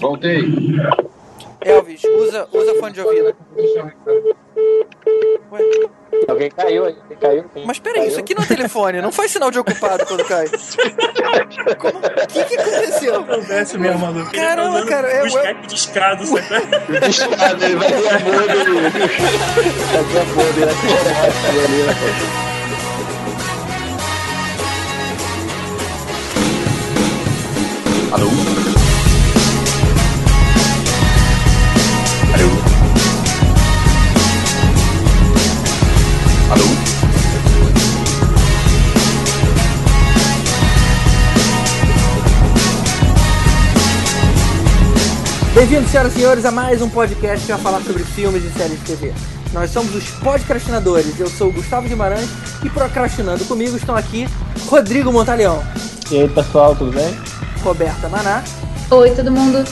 Voltei. Elvis, usa, usa fone de ouvido. Ué, Alguém caiu aí, alguém caiu. mas peraí, isso aqui não é telefone, não faz sinal de ocupado quando cai. O que, que aconteceu? Acontece mesmo, maluco. Caramba, tá cara, é, o ué. Skype discado, sabe? Discado, ele vai ver a boa dele. Vai ver a boa dele ali, né? Alô? Bem-vindos, senhoras e senhores, a mais um podcast que vai falar sobre filmes e séries de TV. Nós somos os podcastinadores, eu sou o Gustavo Guimarães e procrastinando comigo estão aqui Rodrigo Montaleão, E aí, pessoal, tudo bem? Roberta Maná, Oi, todo mundo.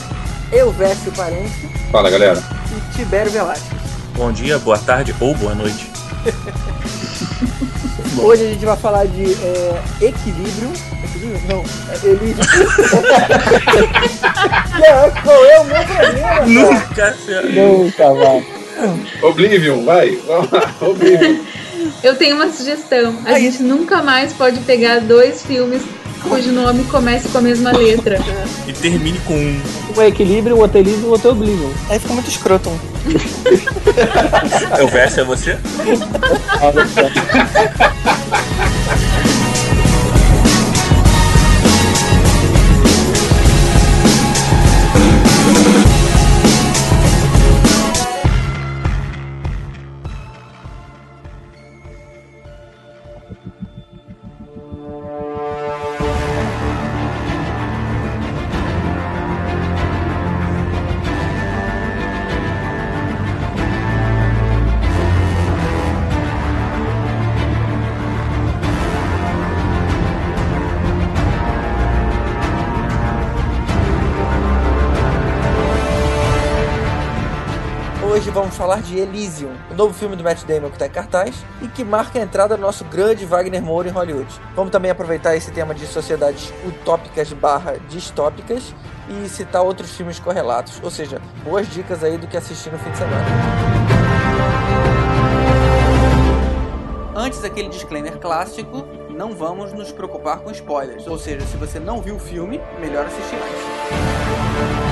Elvésio Parente Fala, galera. e Tibério Velasquez. Bom dia, boa tarde ou boa noite. Hoje a gente vai falar de é, equilíbrio. Equilíbrio? Não, é Elísio. Não, sou eu, meu problema. Nunca. Nunca vai. Oblivion, vai. Vamos lá. Oblivion. Eu tenho uma sugestão. A Aí. gente nunca mais pode pegar dois filmes cujo nome comece com a mesma letra. E termine com um. Um é equilíbrio, um outro é Elysium, o outro é Oblivion. Aí fica muito escroto. Eu verso é você? falar de Elysium, o novo filme do Matt Damon que está em cartaz e que marca a entrada do nosso grande Wagner Moura em Hollywood. Vamos também aproveitar esse tema de sociedades utópicas barra distópicas e citar outros filmes correlatos, ou seja, boas dicas aí do que assistir no fim de semana. Antes daquele disclaimer clássico, não vamos nos preocupar com spoilers, ou seja, se você não viu o filme, melhor assistir antes.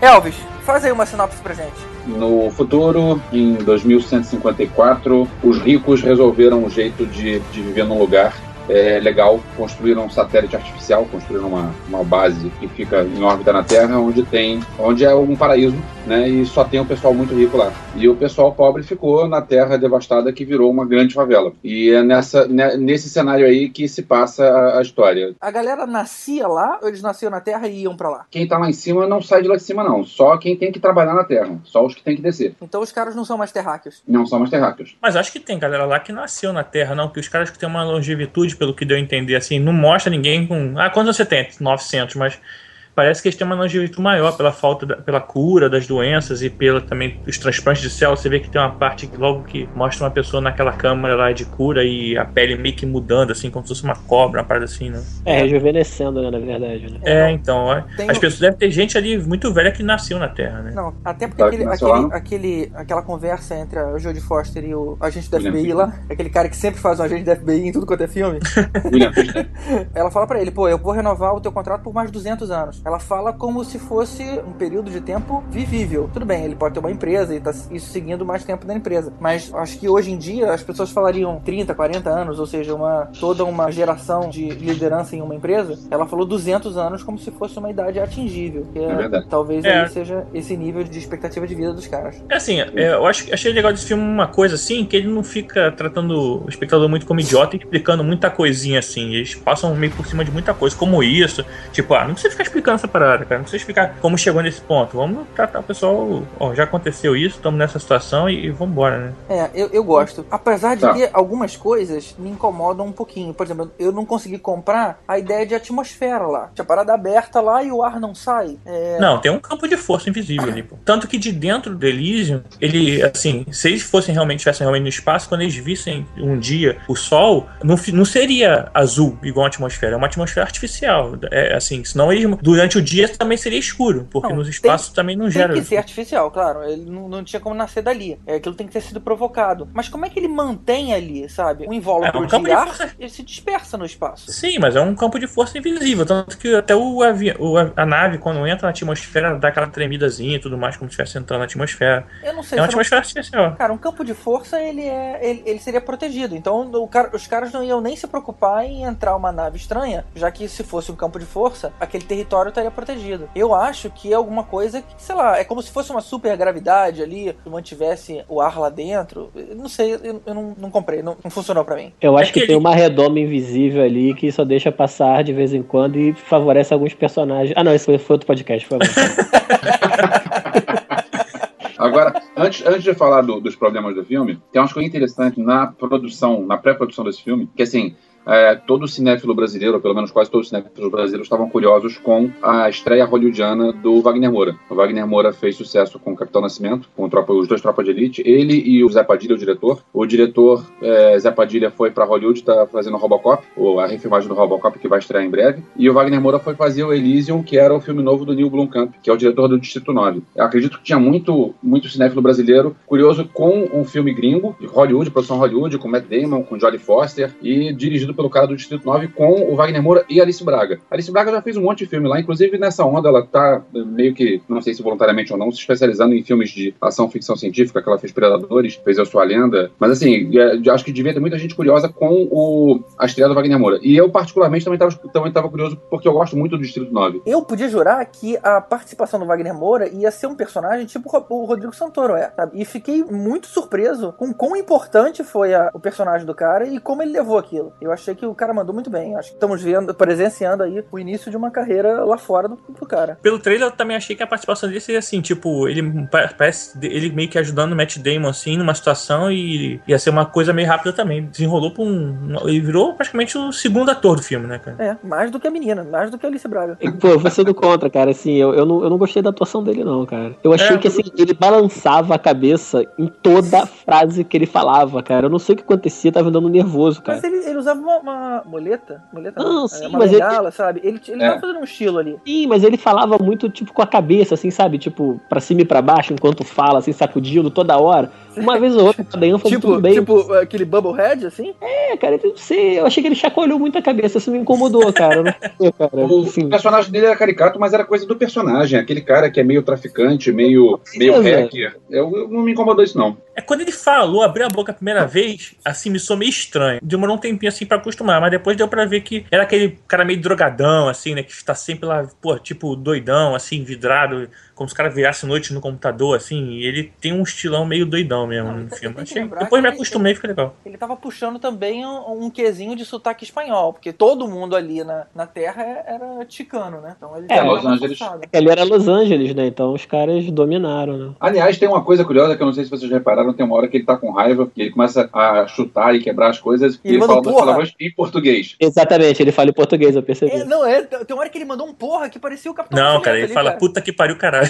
Elvis, faz aí uma sinopse pra gente. No futuro, em 2154, os ricos resolveram um jeito de, de viver num lugar é, legal. Construíram um satélite artificial, construíram uma, uma base que fica em órbita na Terra, onde tem, onde é um paraíso, né? E só tem um pessoal muito rico lá. E o pessoal pobre ficou na Terra devastada, que virou uma grande favela. E é nessa, né, nesse cenário aí que se passa a, a história. A galera nascia lá ou eles nasciam na Terra e iam pra lá? Quem tá lá em cima não sai de lá de cima, não. Só quem tem que trabalhar na Terra. Só os que tem que descer. Então os caras não são mais terráqueos. Não são mais terráqueos. Mas acho que tem galera lá que nasceu na Terra, não. Que os caras que têm uma longevitude, pelo que deu a entender, assim, não mostra ninguém com. Ah, quantos você tem? 900, mas. Parece que eles têm uma longevitude maior pela falta, da, pela cura das doenças e pela também os transplantes de células. Você vê que tem uma parte que logo que mostra uma pessoa naquela câmara lá de cura e a pele meio que mudando, assim, como se fosse uma cobra, uma parada assim, né? É, rejuvenescendo, né, na verdade, né? É, então, ó, Tem as pessoas devem ter gente ali muito velha que nasceu na Terra, né? Não, até porque Tá, aquele, aquele, aquele, aquela conversa entre a Jodie Foster e o agente William FBI lá, aquele cara que sempre faz um agente do FBI em tudo quanto é filme, ela fala pra ele, pô, eu vou renovar o teu contrato por mais de 200 anos. Ela fala como se fosse um período de tempo vivível. Tudo bem, ele pode ter uma empresa e tá isso seguindo mais tempo da empresa. Mas acho que hoje em dia as pessoas falariam 30, 40 anos, ou seja, uma toda uma geração de liderança em uma empresa. Ela falou 200 anos como se fosse uma idade atingível. Que é, É verdade. talvez É. aí seja esse nível de expectativa de vida dos caras. É assim, é, eu acho, achei legal desse filme uma coisa assim, que ele não fica tratando o espectador muito como idiota e explicando muita coisinha assim. Eles passam meio por cima de muita coisa, como isso. Tipo, ah, não precisa ficar explicando implicância a parada, cara. Não precisa explicar como chegou nesse ponto. Vamos tratar o pessoal. Ó, já aconteceu isso, estamos nessa situação e, e vambora, né? É, eu, eu gosto. Apesar de Tá. ter algumas coisas me incomodam um pouquinho. Por exemplo, eu não consegui comprar a ideia de atmosfera lá. Tinha parada aberta lá e o ar não sai. É, Não, tem um campo de força invisível ali, pô. Tanto que de dentro do Elysium, ele, assim, se eles fossem realmente, estivessem realmente no espaço, quando eles vissem um dia o Sol, não, não seria azul igual a atmosfera, é uma atmosfera artificial. É assim, senão eles, durante o dia também seria escuro, porque Não, nos tem- espaços também não Tem gera. que ser artificial, claro. Ele não, não tinha como nascer dali. É, aquilo tem que ter sido provocado. Mas como é que ele mantém ali, sabe? Um invólucro É, um campo de de ar, força. ele se dispersa no espaço. Sim, mas é um campo de força invisível. Tanto que até o, avi o a, nave, quando entra na atmosfera, dá aquela tremidazinha e tudo mais, como se estivesse entrando na atmosfera. Eu não sei É uma se não- atmosfera artificial. Cara, um campo de força ele é ele, ele seria protegido. Então cara- os caras não iam nem se preocupar em entrar uma nave estranha, já que se fosse um campo de força, aquele território estaria protegido. Eu acho que é alguma coisa que, sei lá, é como se fosse uma super gravidade ali, que mantivesse o ar lá dentro. Eu Não sei, eu, eu não, não comprei, não, não funcionou pra mim. Eu acho É que que tem ele- uma redoma invisível ali que só deixa passar de vez em quando e favorece alguns personagens. Ah, não, esse foi, foi outro podcast, foi Agora, antes, antes de falar do- dos problemas do filme, tem umas coisas interessantes na produção, na pré-produção desse filme, que assim. É, todo cinéfilo brasileiro, ou pelo menos quase todos os cinéfilos brasileiros, estavam curiosos com a estreia hollywoodiana do Wagner Moura. O Wagner Moura fez sucesso com Capitão Nascimento, com tropa, os dois Tropas de Elite. Ele e o Zé Padilha, o diretor. O diretor é, Zé Padilha foi para Hollywood, está fazendo Robocop, ou a refilmagem do Robocop, que vai estrear em breve. E o Wagner Moura foi fazer o Elysium, que era o filme novo do Neil Blomkamp, que é o diretor do Distrito 9. Eu acredito que tinha muito, muito cinéfilo brasileiro curioso com um filme gringo, de Hollywood, produção Hollywood, com Matt Damon, com Jodie Foster, e dirigido pelo cara do Distrito 9 com o Wagner Moura e Alice Braga. Alice Braga já fez um monte de filme lá, inclusive nessa onda ela tá eh, meio que, não sei se voluntariamente ou não, se especializando em filmes de ação ficção científica, que ela fez Predadores, fez Eu Sou a Lenda. Mas assim, eu acho que devia ter muita gente curiosa com o, a estreia do Wagner Moura. E eu, particularmente, também estava também tava curioso porque eu gosto muito do Distrito 9. Eu podia jurar que a participação do Wagner Moura ia ser um personagem tipo o Rodrigo Santoro é, sabe? E fiquei muito surpreso com quão importante foi a- o personagem do cara e como ele levou aquilo. Eu achei que o cara mandou muito bem. Acho que estamos vendo, presenciando aí o início de uma carreira lá fora do, do cara. Pelo trailer eu também achei que a participação dele seria assim, tipo, ele pa- parece ele meio que ajudando o Matt Damon assim numa situação e ia ser uma coisa meio rápida também. Desenrolou pra um. Ele virou praticamente o segundo ator do filme, né, cara? É, mais do que a menina, mais do que a Alice Braga. Pô, eu vou ser do contra, cara. Assim, eu, eu, não, eu não gostei da atuação dele, não, cara. Eu achei É, que assim, ele balançava a cabeça em toda frase que ele falava, cara. Eu não sei o que acontecia, tava andando nervoso, cara. Mas ele, ele usava uma, uma muleta, muleta Não, não, sim, é, uma mas ele- bengala, sabe? Ele, ele É. tava fazendo um estilo ali. Sim, mas ele falava muito, tipo, com a cabeça, assim, sabe? Tipo, pra cima e pra baixo, enquanto fala, assim, sacudindo toda hora. Uma vez ou outra, cada ênfase, Tipo, tudo bem. tipo aquele Bubblehead, assim? É, cara, eu não sei. Eu achei que ele chacoalhou muito a cabeça, isso me incomodou, cara. Não sei, cara. O Enfim. personagem dele era caricato, mas era coisa do personagem. Aquele cara que é meio traficante, meio, meio Beleza. hacker. Eu, eu não me incomodou isso, não. É quando ele falou, abriu a boca a primeira vez, assim, me soou meio estranho. Demorou um tempinho assim pra acostumar, mas depois deu pra ver que era aquele cara meio drogadão, assim, né? Que está sempre lá, pô, tipo, doidão, assim, vidrado, como se o cara virasse noite no computador, assim. E ele tem um estilão meio doidão mesmo Não, no filme. tem que Achei- Depois que me ele- acostumei e fica legal. Ele tava puxando também um, um quesinho de sotaque espanhol, porque todo mundo ali na, na Terra é- era ticano, né? Então ele É, Los Angeles. Ali era Los Angeles, né? Então os caras dominaram, né? Aliás, tem uma coisa curiosa que eu não sei se vocês repararam, tem uma hora que ele tá com raiva, que ele começa a chutar e quebrar as coisas, e Ele ele, fala porra. palavras em português. Exatamente, ele fala em português, eu percebi. É, não, é, tem uma hora que ele mandou um porra que parecia o Capitão Não, cara, ele ali, fala cara. puta que pariu, caralho.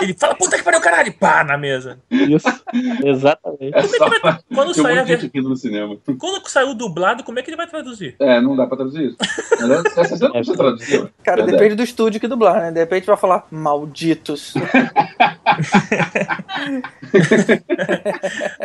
ele fala puta que pariu, caralho, pá, na mesa. Isso, exatamente. É só Quando sair, a ver... Quando saiu dublado, como é que ele vai traduzir? É, não dá pra traduzir isso. Essa cena não precisa traduzir. Cara, Verdade. depende do estúdio que dublar, né? De repente vai falar malditos.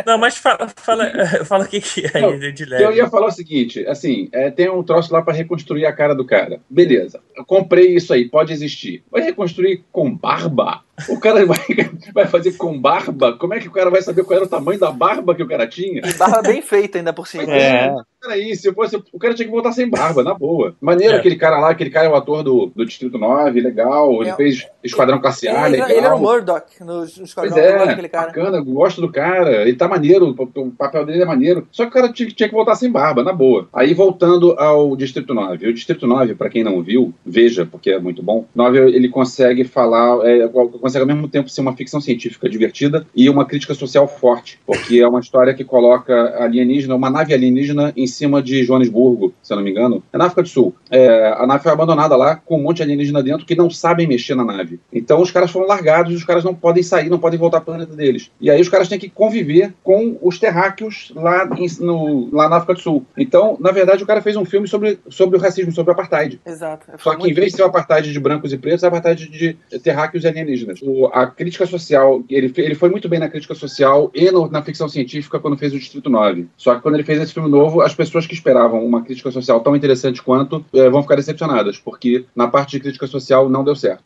Não, mas fala, fala, fala o que, que é Não, aí de Eu leve. ia falar o seguinte, assim, é, tem um troço lá pra reconstruir a cara do cara. Beleza, eu comprei isso aí, pode existir. Vai reconstruir com barba? O cara vai, vai fazer com barba? Como é que o cara vai saber qual era o tamanho da barba que o cara tinha? E barra bem feita ainda por cima. É. Peraí, se fosse. O cara tinha que voltar sem barba, na boa. Maneiro É. aquele cara lá, aquele cara é o ator do, do Distrito 9, legal. Ele É. fez Esquadrão Classe A, Ele, legal. ele era o Murdoch no, Pois Esquadrão, gosto é, daquele cara. bacana, gosto do cara, ele tá maneiro, o, o papel dele é maneiro. Só que o cara tinha, tinha que voltar sem barba, na boa. Aí voltando ao Distrito 9. O Distrito 9, pra quem não viu, veja, porque é muito bom. 9 ele consegue falar, é, consegue ao mesmo tempo ser uma ficção científica divertida e uma crítica social forte, porque é uma história que coloca alienígena, uma nave alienígena em cima de Joanesburgo, se eu não me engano. É na África do Sul. É, a nave foi abandonada lá com um monte de alienígena dentro que não sabem mexer na nave. Então os caras foram largados e os caras não podem sair, não podem voltar para o planeta deles. E aí os caras têm que conviver com os terráqueos lá, em- no- lá na África do Sul. Então, na verdade, o cara fez um filme sobre, sobre o racismo, sobre o apartheid. Exato. Só Foi que em vez de ser o apartheid de brancos e pretos, é o apartheid de terráqueos e alienígenas. O- a crítica social, ele, ele foi muito bem na crítica social e no- na ficção científica quando fez o Distrito 9. Só que quando ele fez esse filme novo, as pessoas que esperavam uma crítica social tão interessante quanto eh, vão ficar decepcionadas, porque na parte de crítica social não deu certo.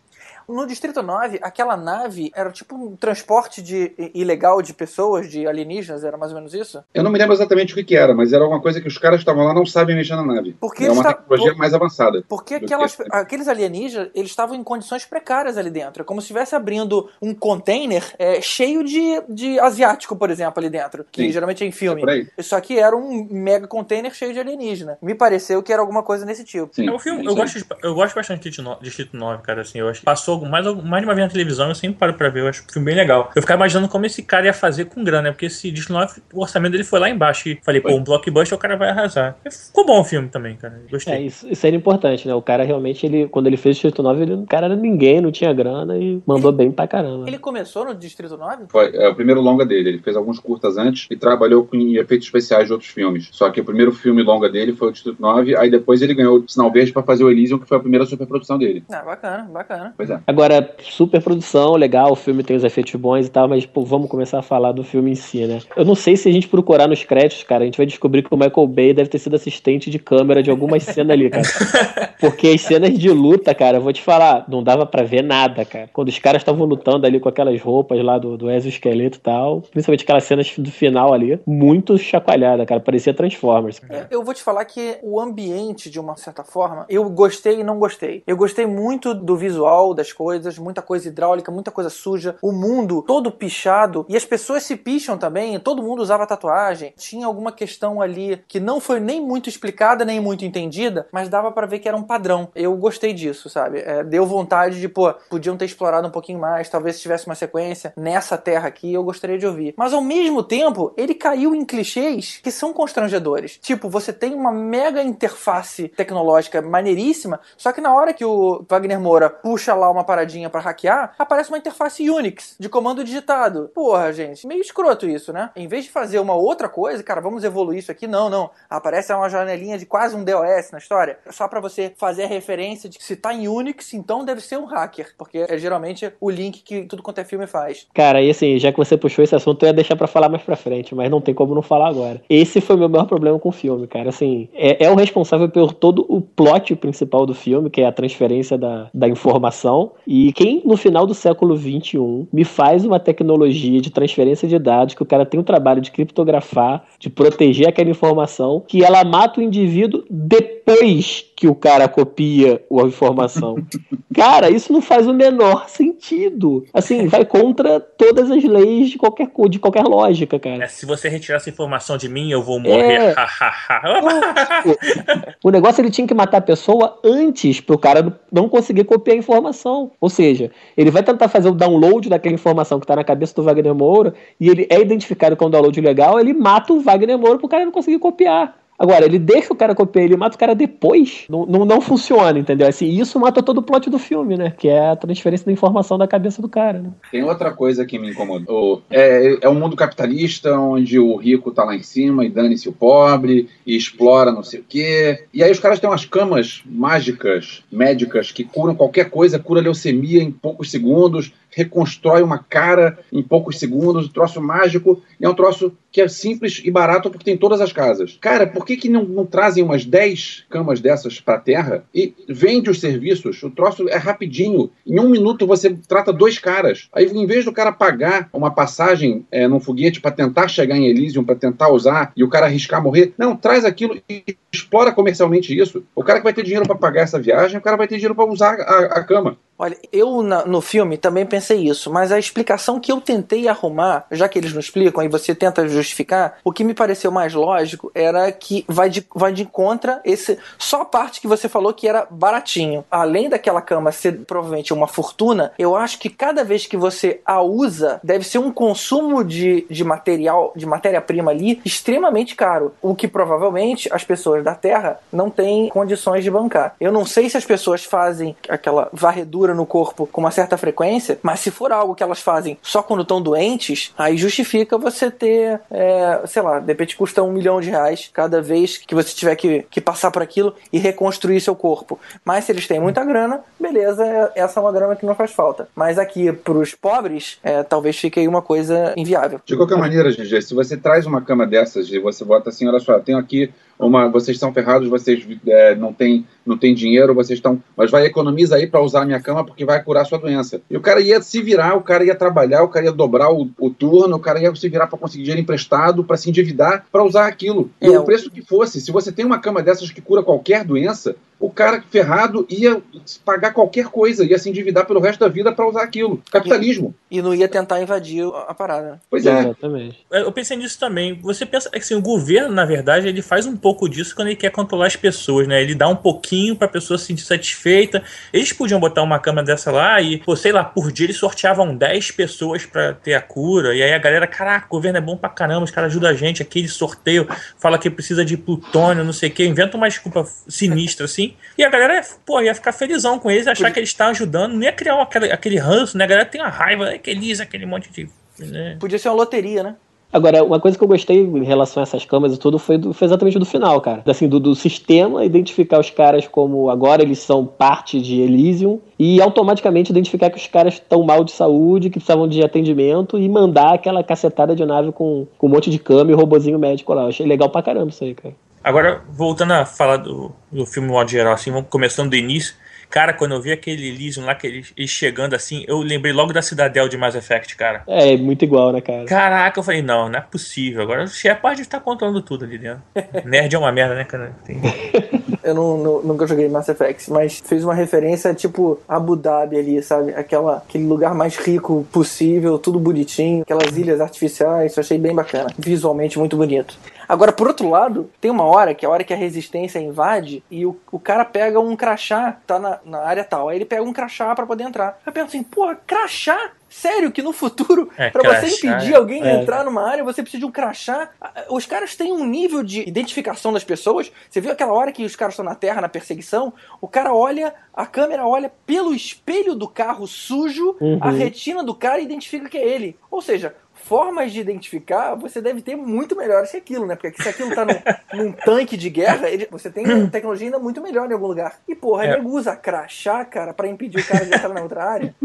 No Distrito 9, aquela nave era tipo um transporte de, ilegal de pessoas, de alienígenas, era mais ou menos isso? Eu não me lembro exatamente o que, que era, mas era alguma coisa que os caras que estavam lá não sabem mexer na nave. Porque é uma eles ta- tecnologia por- mais avançada. Porque aquelas, que- aqueles alienígenas, eles estavam em condições precárias ali dentro. É como se estivesse abrindo um container é, cheio de, de asiático, por exemplo, ali dentro. Que Sim. geralmente é em filme. É por aí. Isso aqui era um mega container cheio de alienígena. Me pareceu que era alguma coisa nesse tipo. Sim, É, o filme, é eu, gosto, de- eu gosto bastante de Distrito 9, cara, assim, eu acho que passou mais, mais de uma vez na televisão, eu sempre paro pra ver, eu acho o filme bem legal. Eu ficava imaginando como esse cara ia fazer com grana, né, porque esse Distrito 9, o orçamento dele foi lá embaixo, e falei, pô, um blockbuster o cara vai arrasar. E Ficou bom o filme também, cara, gostei. É, isso, isso era importante, né? O cara realmente, ele, quando ele fez o Distrito 9, ele, o cara era ninguém, não tinha grana e mandou bem pra caramba. Ele começou no Distrito 9? Foi é, o primeiro longa dele. Ele fez alguns curtas antes e trabalhou com efeitos especiais de outros filmes. Só que o primeiro filme longa dele foi o Distrito 9, aí depois ele ganhou o Sinal Verde para fazer o Elysium, que foi a primeira superprodução dele. Ah, bacana, bacana. Pois é. Agora, super produção, legal, o filme tem os efeitos bons e tal, mas pô, vamos começar a falar do filme em si, né? Eu não sei se a gente procurar nos créditos, cara, a gente vai descobrir que o Michael Bay deve ter sido assistente de câmera de algumas cenas ali, cara. Porque as cenas de luta, cara, eu vou te falar, não dava pra ver nada, cara. Quando os caras estavam lutando ali com aquelas roupas lá do, do exoesqueleto e tal, principalmente aquelas cenas do final ali, muito chacoalhada, cara, parecia Transformers. É, Eu vou te falar que o ambiente, de uma certa forma, eu gostei e não gostei. Eu gostei muito do visual das coisas, muita coisa hidráulica, muita coisa suja, o mundo todo pichado, e as pessoas se picham também, todo mundo usava tatuagem. Tinha alguma questão ali que não foi nem muito explicada, nem muito entendida, mas dava pra ver que era um padrão. Eu gostei disso, sabe? É, deu vontade de, pô, podiam ter explorado um pouquinho mais, talvez se tivesse uma sequência nessa terra aqui, eu gostaria de ouvir. Mas ao mesmo tempo, ele caiu em clichês que são constrangedores. Tipo, você tem uma mega interface tecnológica maneiríssima, só que na hora que o Wagner Moura puxa lá uma paradinha pra hackear, aparece uma interface Unix de comando digitado. Porra, gente, meio escroto isso, né? Em vez de fazer uma outra coisa, cara, vamos evoluir isso aqui, não, não. Aparece uma janelinha de quase um DOS na história, só pra você fazer a referência de que se tá em Unix, então deve ser um hacker, porque é geralmente o link que tudo quanto é filme faz. Cara, e assim, já que você puxou esse assunto, eu ia deixar pra falar mais pra frente, mas não tem como não falar agora. Esse foi o meu maior problema com o filme, cara. Assim, é, é o responsável por todo o plot principal do filme, que é a transferência da, da informação. E quem no final do século XXI me faz uma tecnologia de transferência de dados, que o cara tem o trabalho de criptografar, de proteger aquela informação, que ela mata o indivíduo depois que o cara copia a informação. Cara, isso não faz o menor sentido. Assim, vai contra todas as leis de qualquer, de qualquer lógica, cara. É, se você retirar essa informação de mim, eu vou morrer. É. O negócio ele tinha que matar a pessoa antes pro cara não conseguir copiar a informação. Ou seja, ele vai tentar fazer o download daquela informação que tá na cabeça do Wagner Moura e ele é identificado com um download legal, ele mata o Wagner Moura pro cara não conseguir copiar. Agora, ele deixa o cara copiar, ele mata o cara depois. Não, não, não funciona, entendeu? Assim, isso mata todo o plot do filme, né? Que é a transferência da informação da cabeça do cara, né? Tem outra coisa que me incomodou. É, é um mundo capitalista onde o rico tá lá em cima e dane-se o pobre e explora não sei o quê. E aí os caras têm umas camas mágicas, médicas, que curam qualquer coisa, cura leucemia em poucos segundos. Reconstrói uma cara em poucos segundos, um troço mágico, e é um troço que é simples e barato porque tem todas as casas. Cara, por que, que não, não trazem umas 10 camas dessas para a Terra e vende os serviços? O troço é rapidinho. Em um minuto você trata dois caras. Aí, em vez do cara pagar uma passagem é, num foguete para tentar chegar em Elysium, para tentar usar e o cara arriscar morrer, não, traz aquilo e explora comercialmente isso. O cara que vai ter dinheiro para pagar essa viagem, o cara vai ter dinheiro para usar a, a cama. Olha, eu na, no filme também pensei isso, mas a explicação que eu tentei arrumar, já que eles não explicam e você tenta justificar, o que me pareceu mais lógico era que vai de, vai de contra esse. Só a parte que você falou que era baratinho. Além daquela cama ser provavelmente uma fortuna, eu acho que cada vez que você a usa, deve ser um consumo de, de material, de matéria-prima ali, extremamente caro. O que provavelmente as pessoas da Terra não têm condições de bancar. Eu não sei se as pessoas fazem aquela varredura no corpo com uma certa frequência, mas se for algo que elas fazem só quando estão doentes, aí justifica você ter, é, sei lá, de repente custa um milhão de reais cada vez que você tiver que, que passar por aquilo e reconstruir seu corpo. Mas se eles têm muita grana, beleza, é, essa é uma grana que não faz falta. Mas aqui, pros pobres, é, talvez fique aí uma coisa inviável. De qualquer maneira, GG, se você traz uma cama dessas e você bota assim, olha só, tenho aqui uma, vocês estão ferrados, vocês é, não têm não tem dinheiro, vocês estão, mas vai economiza aí para usar a minha cama porque vai curar a sua doença. E o cara ia se virar, o cara ia trabalhar, o cara ia dobrar o, o turno, o cara ia se virar para conseguir dinheiro emprestado, para se endividar, para usar aquilo. E é, o preço que fosse, se você tem uma cama dessas que cura qualquer doença, o cara ferrado ia pagar qualquer coisa, ia se endividar pelo resto da vida para usar aquilo. Capitalismo. E, e, não ia tentar invadir a parada. Pois é. Exatamente. Eu pensei nisso também. Você pensa que assim, o governo, na verdade, ele faz um pouco disso quando ele quer controlar as pessoas, né? Ele dá um pouquinho para a pessoa se sentir satisfeita. Eles podiam botar uma cama dessa lá e, pô, sei lá, por dia eles sorteavam 10 pessoas para ter a cura. E aí a galera, caraca, o governo é bom pra caramba, os caras ajudam a gente. Aquele sorteio fala que precisa de plutônio, não sei o que. Inventa uma desculpa sinistra assim. E a galera, pô, ia ficar felizão com eles, achar que eles estão ajudando. Não ia criar aquele, aquele ranço, né? A galera tem uma raiva, aqueles, aquele monte de. Né? Podia ser uma loteria, né? Agora, uma coisa que eu gostei em relação a essas câmeras e tudo foi, do, foi exatamente do final, cara. Assim, do, do, sistema identificar os caras como agora eles são parte de Elysium e automaticamente identificar que os caras estão mal de saúde, que precisavam de atendimento e mandar aquela cacetada de nave com, com um monte de câmera e robozinho médico lá. Eu achei legal pra caramba isso aí, cara. Agora, voltando a falar do, do filme modo geral, assim, vamos começando do início. Cara, quando eu vi aquele Elysium lá, que ele, chegando assim, eu lembrei logo da Cidadel de Mass Effect, cara. É, muito igual, né, cara? Caraca, eu falei, não, não é possível. Agora o Shepard está controlando tudo ali dentro. Nerd é uma merda, né, cara? Tem... eu não, não, nunca joguei Mass Effect, mas fez uma referência tipo Abu Dhabi ali, sabe? Aquela, aquele lugar mais rico possível, tudo bonitinho, aquelas ilhas artificiais, eu achei bem bacana. Visualmente muito bonito. Agora, por outro lado, tem uma hora que é a hora que a resistência invade e o, o cara pega um crachá, tá na, na área tal. Aí ele pega um crachá para poder entrar. Eu penso assim, porra, crachá? Sério que no futuro, é, para você impedir alguém de é. entrar numa área, você precisa de um crachá? Os caras têm um nível de identificação das pessoas. Você viu aquela hora que os caras estão na terra, na perseguição? O cara olha, a câmera olha pelo espelho do carro sujo, uhum. a retina do cara identifica que é ele. Ou seja, formas de identificar, você deve ter muito melhores que aquilo, né? Porque se aquilo tá num, num tanque de guerra, ele, você tem tecnologia ainda muito melhor em algum lugar. E, porra, é. nego usa crachá, cara, pra impedir o cara de entrar na outra área.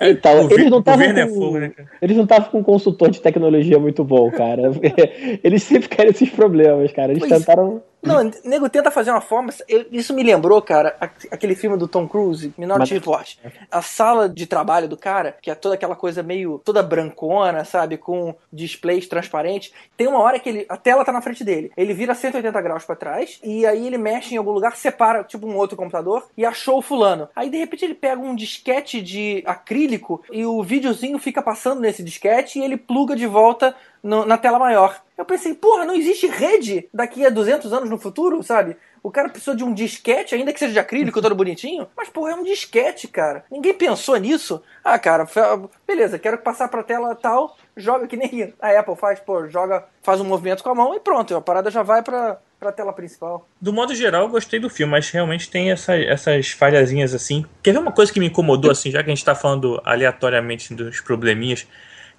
Então, eles não estavam é com, né, eles não estavam com um consultor de tecnologia muito bom, cara. Eles sempre querem esses problemas, cara. Eles pois tentaram não, nego tenta fazer uma forma. Eu, isso me lembrou, cara, aquele filme do Tom Cruise, Minority Report. A sala de trabalho do cara, que é toda aquela coisa meio toda brancona, sabe? Com displays transparentes. Tem uma hora que ele, a tela tá na frente dele. Ele vira 180 graus para trás e aí ele mexe em algum lugar, separa, tipo um outro computador, e achou o fulano. Aí de repente ele pega um disquete de acrílico e o videozinho fica passando nesse disquete e ele pluga de volta no, na tela maior. Eu pensei, porra, não existe rede daqui a 200 anos no futuro, sabe? O cara precisou de um disquete, ainda que seja de acrílico, todo bonitinho. Mas, porra, é um disquete, cara. Ninguém pensou nisso. Ah, cara, beleza, quero passar pra tela tal, joga que nem a Apple faz, pô, joga, faz um movimento com a mão e pronto, a parada já vai pra, pra tela principal. Do modo geral, eu gostei do filme, mas realmente tem essa, essas falhazinhas assim. Quer ver uma coisa que me incomodou, assim, já que a gente tá falando aleatoriamente dos probleminhas?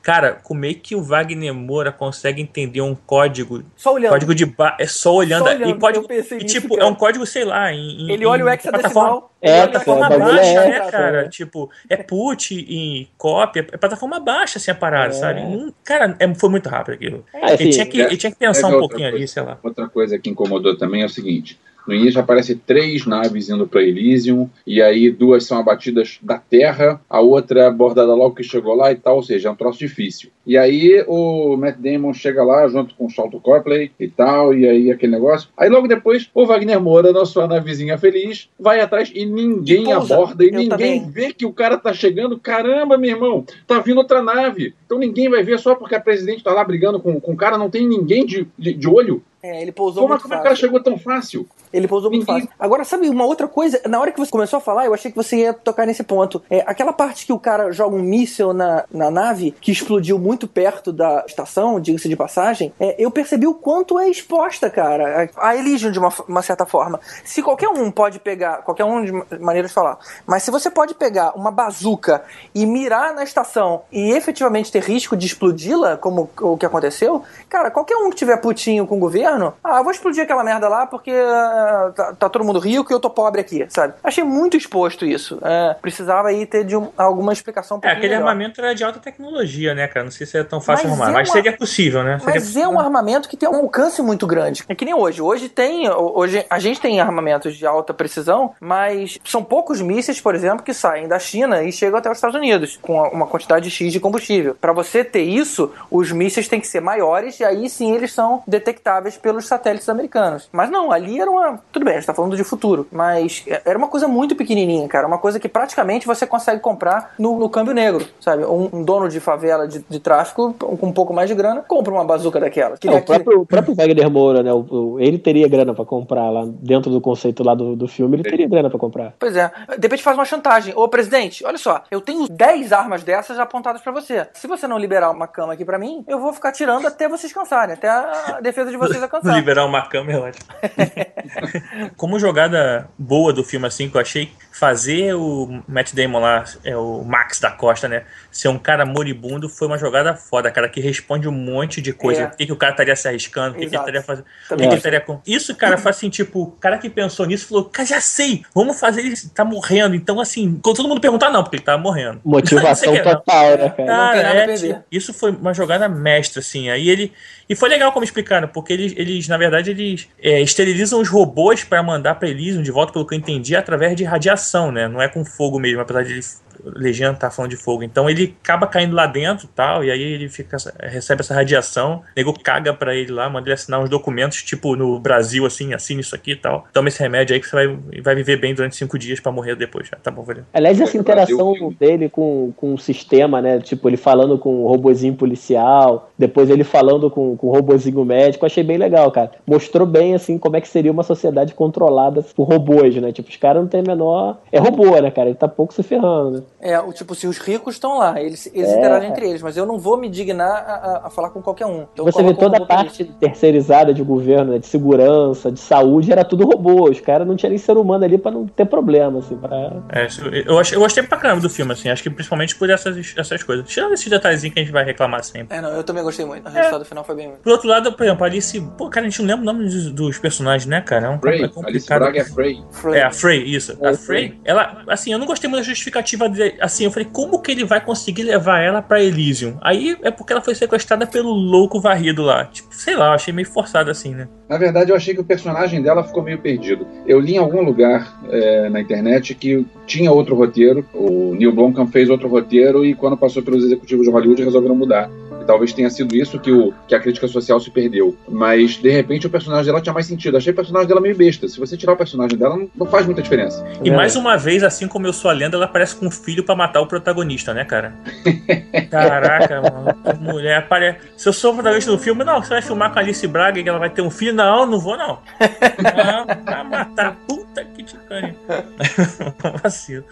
Cara, como é que o Wagner Moura consegue entender um código? Só olhando. Código de ba... É só olhando. Só olhando, e código. e, nisso, tipo, cara. é um código, sei lá, em. em- Ele olha o hexadecimal. É, tá Plataforma falando, baixa, é né, cara? né? Tipo, é put em cópia, é plataforma baixa, assim, a parada, É. sabe? Cara, é- foi muito rápido aquilo. Assim, ele, tinha que, é- ele tinha que pensar é um pouquinho coisa. ali, sei lá. Outra coisa que incomodou também é o seguinte: no início aparece três naves indo para Elysium, e aí duas são abatidas da Terra, a outra é abordada logo que chegou lá e tal, ou seja, é um troço difícil. E aí o Matt Damon chega lá junto com o Salto Copley e tal, e aí aquele negócio. Aí logo depois o Wagner Moura, na sua navezinha feliz, vai atrás e ninguém E aborda, e Eu ninguém também. vê que o cara tá chegando. Caramba, meu irmão, tá vindo outra nave. Então ninguém vai ver só porque a presidente tá lá brigando com, com o cara, não tem ninguém de, de, de olho. É, ele pousou Como, muito como é que o cara fácil. chegou tão fácil? Ele pousou muito Ninguém- fácil. Agora, sabe uma outra coisa? Na hora que você começou a falar, eu achei que você ia tocar nesse ponto. É, aquela parte que o cara joga um míssil na, na nave, que explodiu muito perto da estação, diga-se de passagem, é, eu percebi o quanto é exposta, cara, a Elysium de uma, uma certa forma. Se qualquer um pode pegar, qualquer um de ma- maneiras de falar, mas se você pode pegar uma bazuca e mirar na estação e efetivamente ter risco de explodi-la, como o que aconteceu, cara, qualquer um que tiver putinho com o governo, ah, eu vou explodir aquela merda lá porque ah, tá, tá todo mundo rico e eu tô pobre aqui, sabe? Achei muito exposto isso. É, precisava aí ter de um- alguma explicação um É, aquele melhor. armamento era de alta tecnologia, né, cara? Não sei se é tão fácil Mas arrumar, é mas uma- seria possível, né? Seria Mas é um armamento que tem um alcance muito grande. É que nem hoje. Hoje tem. Hoje a gente tem armamentos de alta precisão, mas são poucos mísseis, por exemplo, que saem da China e chegam até os Estados Unidos com uma quantidade X de combustível. Para você ter isso, os mísseis têm que ser maiores e aí sim eles são detectáveis pelos satélites americanos. Mas não, ali era uma. Tudo bem, a gente tá falando de futuro, mas era uma coisa muito pequenininha, cara. Uma coisa que praticamente você consegue comprar no, no câmbio negro, sabe? Um, um dono de favela de, de tráfico com um pouco mais de grana compra uma bazuca daquela. Que Não, nem o, próprio, o próprio Wagner Moura, né? o- o- ele teria grana pra comprar lá, dentro do conceito lá do, do filme, ele teria grana pra comprar. Pois é. De repente faz uma chantagem. Ô, presidente, olha só, eu tenho 10 armas dessas apontadas pra você. Se você não liberar uma cama aqui pra mim, eu vou ficar tirando até vocês cansarem, até a defesa de vocês alcançar. Liberar uma câmera, ótimo. Como jogada boa do filme, assim, que eu achei, fazer o Matt Damon lá, é o Max da Costa, né? Ser um cara moribundo foi uma jogada foda, cara, que responde um monte de coisa. É. Por que, que o cara estaria se arriscando? O que, que ele estaria fazendo? O que, que ele estaria com. Isso, cara, faz assim, tipo, o cara que pensou nisso falou, cara, já sei, vamos fazer ele tá morrendo. Então, assim, quando todo mundo perguntar, não, porque ele tá morrendo. Motivação o total, né, cara? Não tem Cara, nada a é, tipo, isso foi uma jogada mestra, assim. Aí ele. E foi legal como explicaram, porque eles, eles na verdade, eles é, esterilizam os robôs para mandar pra Elysium de volta, pelo que eu entendi, através de radiação, né? Não é com fogo mesmo, apesar de Legenda tá falando de fogo. Então ele acaba caindo lá dentro e tal, e aí ele fica, recebe essa radiação, o nego caga pra ele lá, manda ele assinar uns documentos, tipo no Brasil, assim, assine isso aqui e tal. Toma esse remédio aí que você vai, vai viver bem durante cinco dias pra morrer depois. Tá bom, valeu. Aliás, essa interação Brasil, dele com, com o sistema, né? Tipo, ele falando com o robozinho policial, depois ele falando com, com o robozinho médico, achei bem legal, cara. Mostrou bem, assim, como é que seria uma sociedade controlada por robôs, né? Tipo, os caras não têm a menor. É robô, né, cara? Ele tá pouco se ferrando, né? É, o tipo, se os ricos estão lá, eles, eles É. interagem entre eles, mas eu não vou me dignar a, a- a falar com qualquer um. Então, Você vê toda a parte terceirizada de governo, né, de segurança, de saúde, era tudo robô. Os caras não tinham nem ser humano ali pra não ter problema, assim, pra... É, eu, ach- eu gostei pra caramba do filme, assim, acho que principalmente por essas, essas coisas. Tirando esses detalhezinhos que a gente vai reclamar sempre. É, não, eu também gostei muito. O resultado final foi bem. Por outro lado, por exemplo, Alice. Pô, cara, a gente não lembra o nome dos, dos personagens, né, cara? É um Frey, é Alice. Braga é Frey. Foi- É, a Frey, isso. É, A Frey, ela, assim, eu não gostei muito da justificativa dele. Assim, eu falei, como que ele vai conseguir levar ela pra Elysium? Aí é porque ela foi sequestrada pelo louco varrido lá. Tipo, sei lá, eu achei meio forçado assim, né? Na verdade, eu achei que o personagem dela ficou meio perdido. Eu li em algum lugar é, na internet que tinha outro roteiro. O Neil Blomkamp fez outro roteiro e quando passou pelos executivos de Hollywood resolveram mudar. E talvez tenha sido isso que, o, que a crítica social se perdeu. Mas, de repente, o personagem dela tinha mais sentido. Achei o personagem dela meio besta. Se você tirar o personagem dela, não, não faz muita diferença. E É. mais uma vez, assim como eu sou a lenda, ela aparece com um filho pra matar o protagonista, né, cara? Caraca, mano. Mulher apare... Se eu sou o protagonista do filme, não, você vai filmar com a Alice Braga e ela vai ter um filho? Não, não vou, não. Não, vai matar. Puta que te. Vacilo.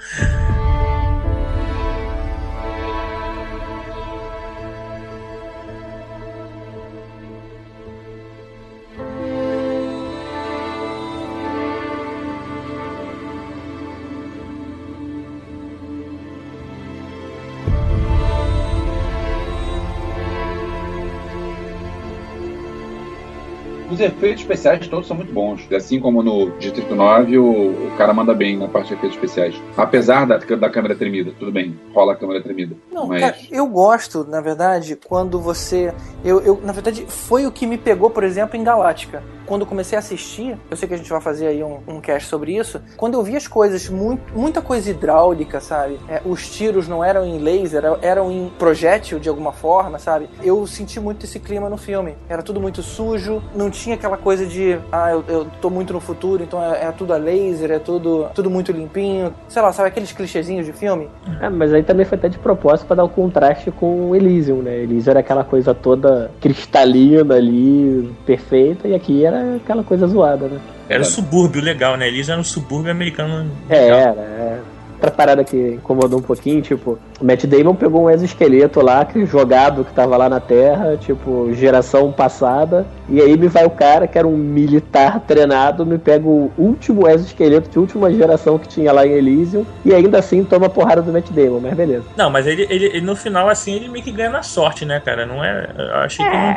Os efeitos especiais todos são muito bons. Assim como no Distrito 9, o, o cara manda bem na parte de efeitos especiais. Apesar da, da câmera tremida, tudo bem, rola a câmera tremida. Não, mas... cara, eu gosto, na verdade, quando você. Eu, eu, na verdade, foi o que me pegou, por exemplo, em Galáctica. Quando comecei a assistir, eu sei que a gente vai fazer aí um, um cast sobre isso. Quando eu vi as coisas, muito, muita coisa hidráulica, sabe? É, os tiros não eram em laser, eram em projétil de alguma forma, sabe? Eu senti muito esse clima no filme. Era tudo muito sujo, não tinha aquela coisa de, ah, eu, eu tô muito no futuro, então é, é tudo a laser, é tudo, tudo muito limpinho. Sei lá, sabe aqueles clichêzinhos de filme? É, mas aí também foi até de propósito para dar o um contraste com o Elysium, né? Elysium era aquela coisa toda cristalina ali, perfeita, e aqui era aquela coisa zoada, né? Era o subúrbio legal, né? Elysium era um subúrbio americano. É, era, é outra parada que incomodou um pouquinho, tipo, o Matt Damon pegou um exoesqueleto lá, que jogado que tava lá na Terra, tipo, geração passada, e aí me vai o cara, que era um militar treinado, me pega o último exoesqueleto de última geração que tinha lá em Elysium, e ainda assim toma porrada do Matt Damon, mas beleza. Não, mas ele, ele, ele no final, assim, ele meio que ganha na sorte, né, cara? Não é. Eu achei que não.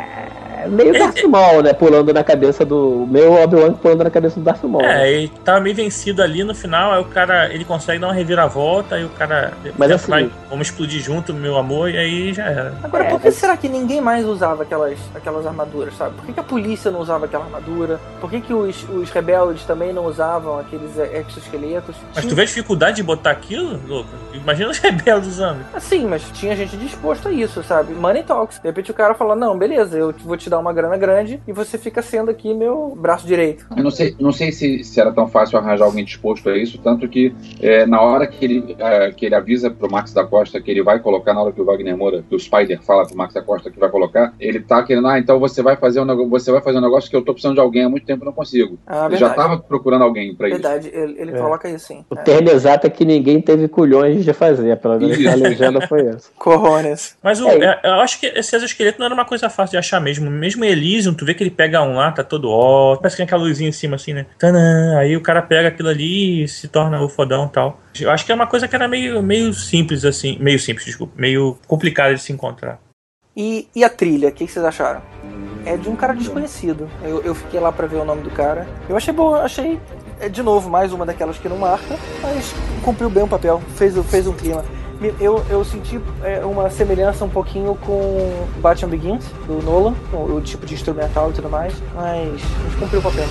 É, meio Darth Maul, né? Pulando na cabeça do. Meu Obi-Wan pulando na cabeça do Darth Maul. É, né? ele tava meio vencido ali no final, aí o cara ele consegue dar uma reviravolta, aí o cara. Mas assim. Vai, vamos explodir junto, meu amor, e aí já era. Agora, por que será que ninguém mais usava aquelas, aquelas armaduras, sabe? Por que, que a polícia não usava aquela armadura? Por que, que os, os rebeldes também não usavam aqueles exoesqueletos? Mas tinha... tu vê a dificuldade de botar aquilo, louco? Imagina os rebeldes usando. Sim, mas tinha gente disposta a isso, sabe? Money talks. De repente o cara fala: Não, beleza, eu vou te dar uma grana grande e você fica sendo aqui meu braço direito. Eu não sei, não sei se, se era tão fácil arranjar alguém disposto a isso, tanto que é, na hora que ele, é, que ele avisa pro Max da Costa que ele vai colocar, na hora que o Wagner Moura, que o Spider fala pro Max da Costa que vai colocar, ele tá querendo, ah, então você vai fazer um negócio, você vai fazer um negócio que eu tô precisando de alguém há muito tempo e não consigo. Ah, ele já tava procurando alguém para isso. Verdade, ele, ele é. coloca isso sim. O é. termo exato é que ninguém teve culhões de fazer, pelo menos a legenda foi essa. Corrones. Mas o, é. eu acho que esse exoesqueleto não era uma coisa fácil de achar mesmo. Mesmo Elysium, tu vê que ele pega um lá, tá todo ó, parece que tem aquela luzinha em cima assim, né? Tanã, aí o cara pega aquilo ali e se torna o fodão e tal. Eu acho que é uma coisa que era meio, meio simples assim, meio simples, desculpa, meio complicada de se encontrar. E, e a trilha, o que, que vocês acharam? É de um cara desconhecido. Eu, eu fiquei lá para ver o nome do cara. Eu achei boa, achei é de novo mais uma daquelas que não marca, mas cumpriu bem o papel, fez, fez um clima eu, eu senti é, uma semelhança um pouquinho com Batman Begins, do Nolan, o, o tipo de instrumental e tudo mais, mas, mas cumpriu o papel.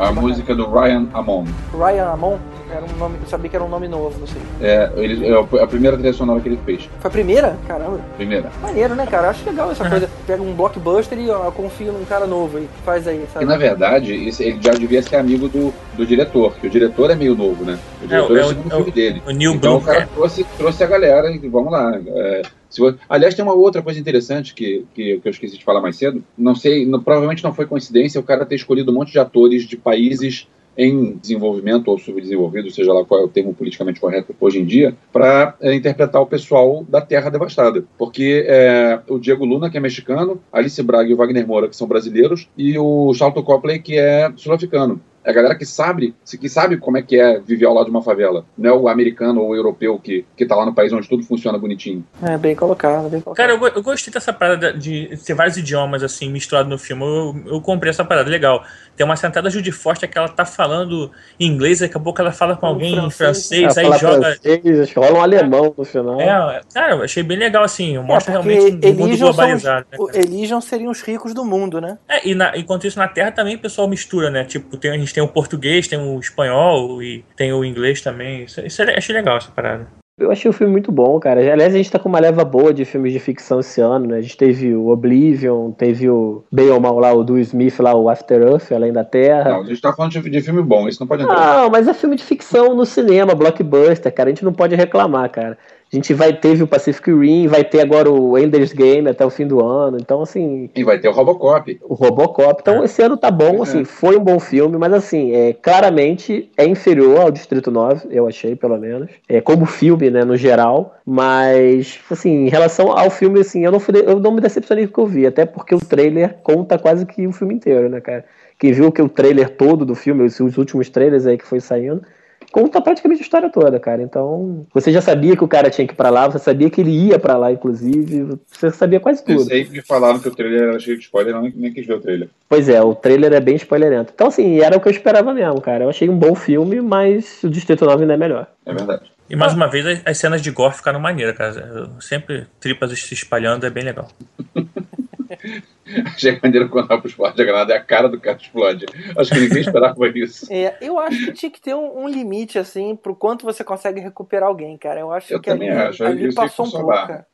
A música do Ryan Amon. Ryan Amon? Era um nome, eu sabia que era um nome novo, não sei. É, ele, é a primeira trilha sonora que ele fez. Foi a primeira? Caramba. Primeira. Maneiro, né, cara? Eu acho legal essa coisa. Pega um blockbuster e ó, confia num cara novo aí. Faz aí, sabe? E na verdade, ele já devia ser amigo do, do diretor, que o diretor é meio novo, né? O diretor é, é o segundo é filme dele. O Neil então Blum, o cara trouxe, trouxe a galera e vamos lá. É, se, aliás, tem uma outra coisa interessante que, que, que, eu esqueci de falar mais cedo. Não sei, no, provavelmente não foi coincidência o cara ter escolhido um monte de atores de países em desenvolvimento ou subdesenvolvido, seja lá qual é o termo politicamente correto hoje em dia, para é, interpretar o pessoal da Terra Devastada. Porque é, o Diego Luna, que é mexicano, Alice Braga e o Wagner Moura, que são brasileiros, e o Charlton Copley, que é sul-africano. É a galera que sabe, que sabe como é que é viver ao lado de uma favela. Não é o americano ou o europeu que, que tá lá no país onde tudo funciona bonitinho. É, bem colocado, bem colocado. Cara, eu, eu gostei dessa parada de ter vários idiomas, assim, misturados no filme. Eu, eu comprei essa parada, legal. Tem uma sentada Judy Foster que ela tá falando em inglês, daqui a pouco ela fala com alguém em francês, aí joga. Francês, rola um alemão no final. É, cara, eu achei bem legal, assim. Mostra é, realmente um mundo globalizado. Os, né, seriam os ricos do mundo, né? É, e na, enquanto isso na Terra também o pessoal mistura, né? Tipo, tem, a gente tem o português, tem o espanhol e tem o inglês também. Isso, isso é, achei legal essa parada. Eu achei o filme muito bom, cara. Aliás, a gente tá com uma leva boa de filmes de ficção esse ano, né? A gente teve o Oblivion, teve o bem ou mal lá, o do Smith lá, o After Earth, Além da Terra. Não, a gente tá falando de, de filme bom, isso não pode entrar. Não, mas é filme de ficção no cinema, blockbuster, cara. A gente não pode reclamar, cara. A gente vai teve o Pacific Rim, vai ter agora o Ender's Game até o fim do ano. Então, assim. E vai ter o Robocop. O Robocop. Então, esse ano tá bom, assim, foi um bom filme, mas assim, é, claramente é inferior ao Distrito 9, eu achei, pelo menos. É, como filme, né, no geral. Mas, assim, em relação ao filme, assim, eu não, fui, eu não me decepcionei com o que eu vi, até porque o trailer conta quase que o filme inteiro, né, cara? Quem viu que o trailer todo do filme, os, os últimos trailers aí que foi saindo, conta praticamente a história toda, cara. Então, você já sabia que o cara tinha que ir pra lá, você sabia que ele ia pra lá, inclusive, você sabia quase tudo. Sei que me falaram que o trailer era cheio de spoiler, não nem quis ver o trailer. Pois é, o trailer é bem spoilerento. Então, assim, era o que eu esperava mesmo, cara. Eu achei um bom filme, mas o Distrito 9 ainda é melhor. É verdade. E mais uma vez, as cenas de gore ficaram maneiras, cara. Sempre tripas se espalhando, é bem legal. Achei maneiro quando a explode a granada é a cara do cara explode. Acho que ninguém esperava isso. É, eu acho que tinha que ter um, um, limite, assim, pro quanto você consegue recuperar alguém, cara. Eu acho eu que também ali, acho. ali isso passou um pouco. É.